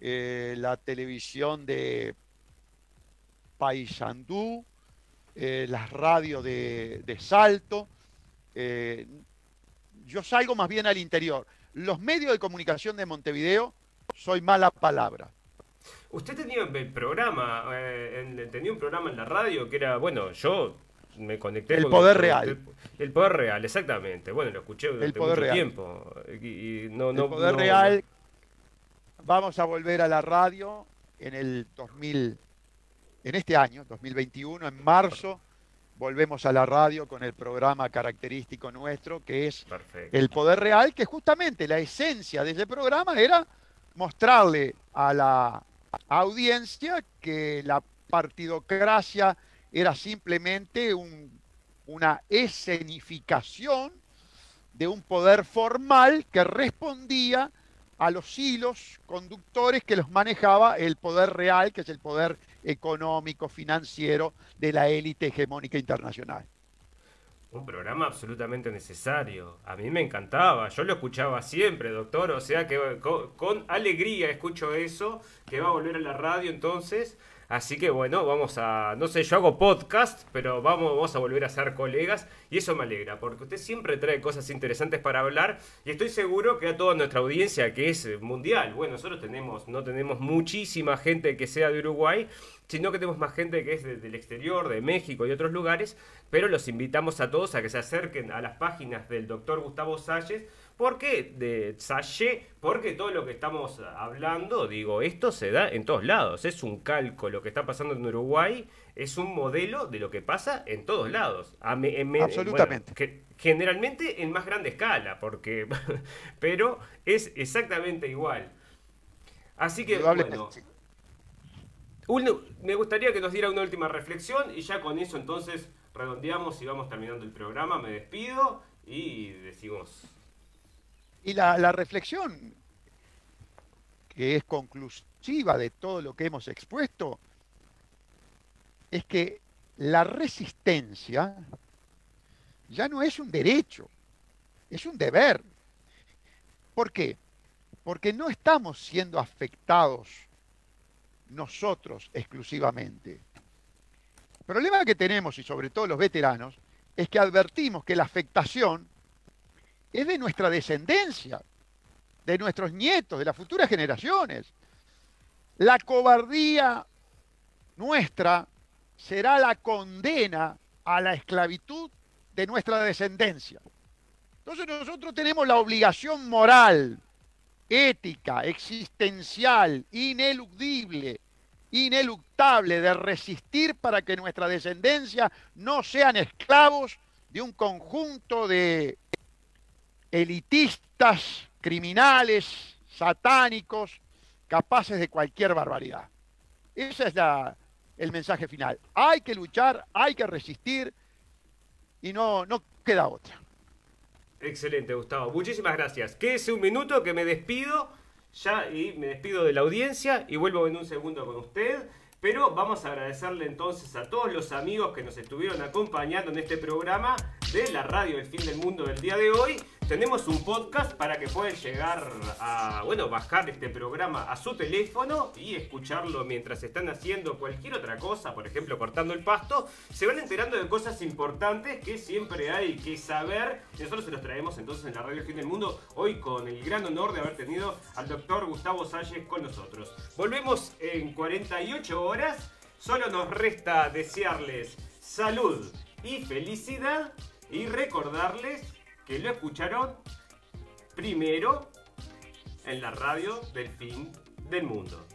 eh, la televisión de Paysandú, eh, las radios de, de Salto. yo salgo más bien al interior. Los medios de comunicación de Montevideo, soy mala palabra. Usted tenía el programa, eh, tenía un programa en la radio que era, bueno, yo me conecté. El poder real. El, poder real, exactamente. Bueno, lo escuché durante mucho tiempo. Y, no, el poder real. Vamos a volver a la radio en el 2000, en este año, 2021, en marzo. Volvemos a la radio con el programa característico nuestro, que es El Poder Real, que justamente la esencia de ese programa era mostrarle a la audiencia que la partidocracia era simplemente una escenificación de un poder formal que respondía a los hilos conductores que los manejaba el poder real, que es el poder económico, financiero de la élite hegemónica internacional. Un programa absolutamente necesario. A mí me encantaba. Yo lo escuchaba siempre, doctor. O sea que con, alegría escucho eso, que va a volver a la radio entonces. Así que bueno, vamos a, no sé, yo hago podcast, pero vamos, vamos a volver a ser colegas y eso me alegra, porque usted siempre trae cosas interesantes para hablar y estoy seguro que a toda nuestra audiencia que es mundial, bueno, nosotros tenemos, no tenemos muchísima gente que sea de Uruguay, sino que tenemos más gente que es del exterior, de México y otros lugares, pero los invitamos a todos a que se acerquen a las páginas del doctor Gustavo Salles ¿Por qué de? Porque todo lo que estamos hablando, digo, esto se da en todos lados. Es un calco lo que está pasando en Uruguay, es un modelo de lo que pasa en todos lados. Absolutamente. generalmente en más grande escala, porque. [laughs] pero es exactamente igual. Así que, bueno. Me gustaría que nos diera una última reflexión y ya con eso entonces redondeamos y vamos terminando el programa. Me despido y decimos y la, reflexión, que es conclusiva de todo lo que hemos expuesto, es que la resistencia ya no es un derecho, es un deber. ¿Por qué? Porque no estamos siendo afectados nosotros exclusivamente. El problema que tenemos, y sobre todo los veteranos, es que advertimos que la afectación es de nuestra descendencia, de nuestros nietos, de las futuras generaciones. La cobardía nuestra será la condena a la esclavitud de nuestra descendencia. Entonces nosotros tenemos la obligación moral, ética, existencial, ineludible, ineluctable de resistir para que nuestra descendencia no sean esclavos de un conjunto de elitistas, criminales, satánicos, capaces de cualquier barbaridad. Ese es el mensaje final. Hay que luchar, hay que resistir y no, no queda otra. Excelente, Gustavo. Muchísimas gracias. Quédese un minuto que me despido ya y me despido de la audiencia y vuelvo en un segundo con usted. Pero vamos a agradecerle entonces a todos los amigos que nos estuvieron acompañando en este programa de la radio El Fin del Mundo del día de hoy tenemos un podcast para que puedan llegar a, bueno, bajar este programa a su teléfono y escucharlo mientras están haciendo cualquier otra cosa, por ejemplo, cortando el pasto. Se van enterando de cosas importantes que siempre hay que saber. nosotros se los traemos entonces en la Radio Fin del Mundo, hoy con el gran honor de haber tenido al doctor Gustavo Salles con nosotros. Volvemos en 48 horas. Solo nos resta desearles salud y felicidad y recordarles que lo escucharon primero en la radio del fin del mundo.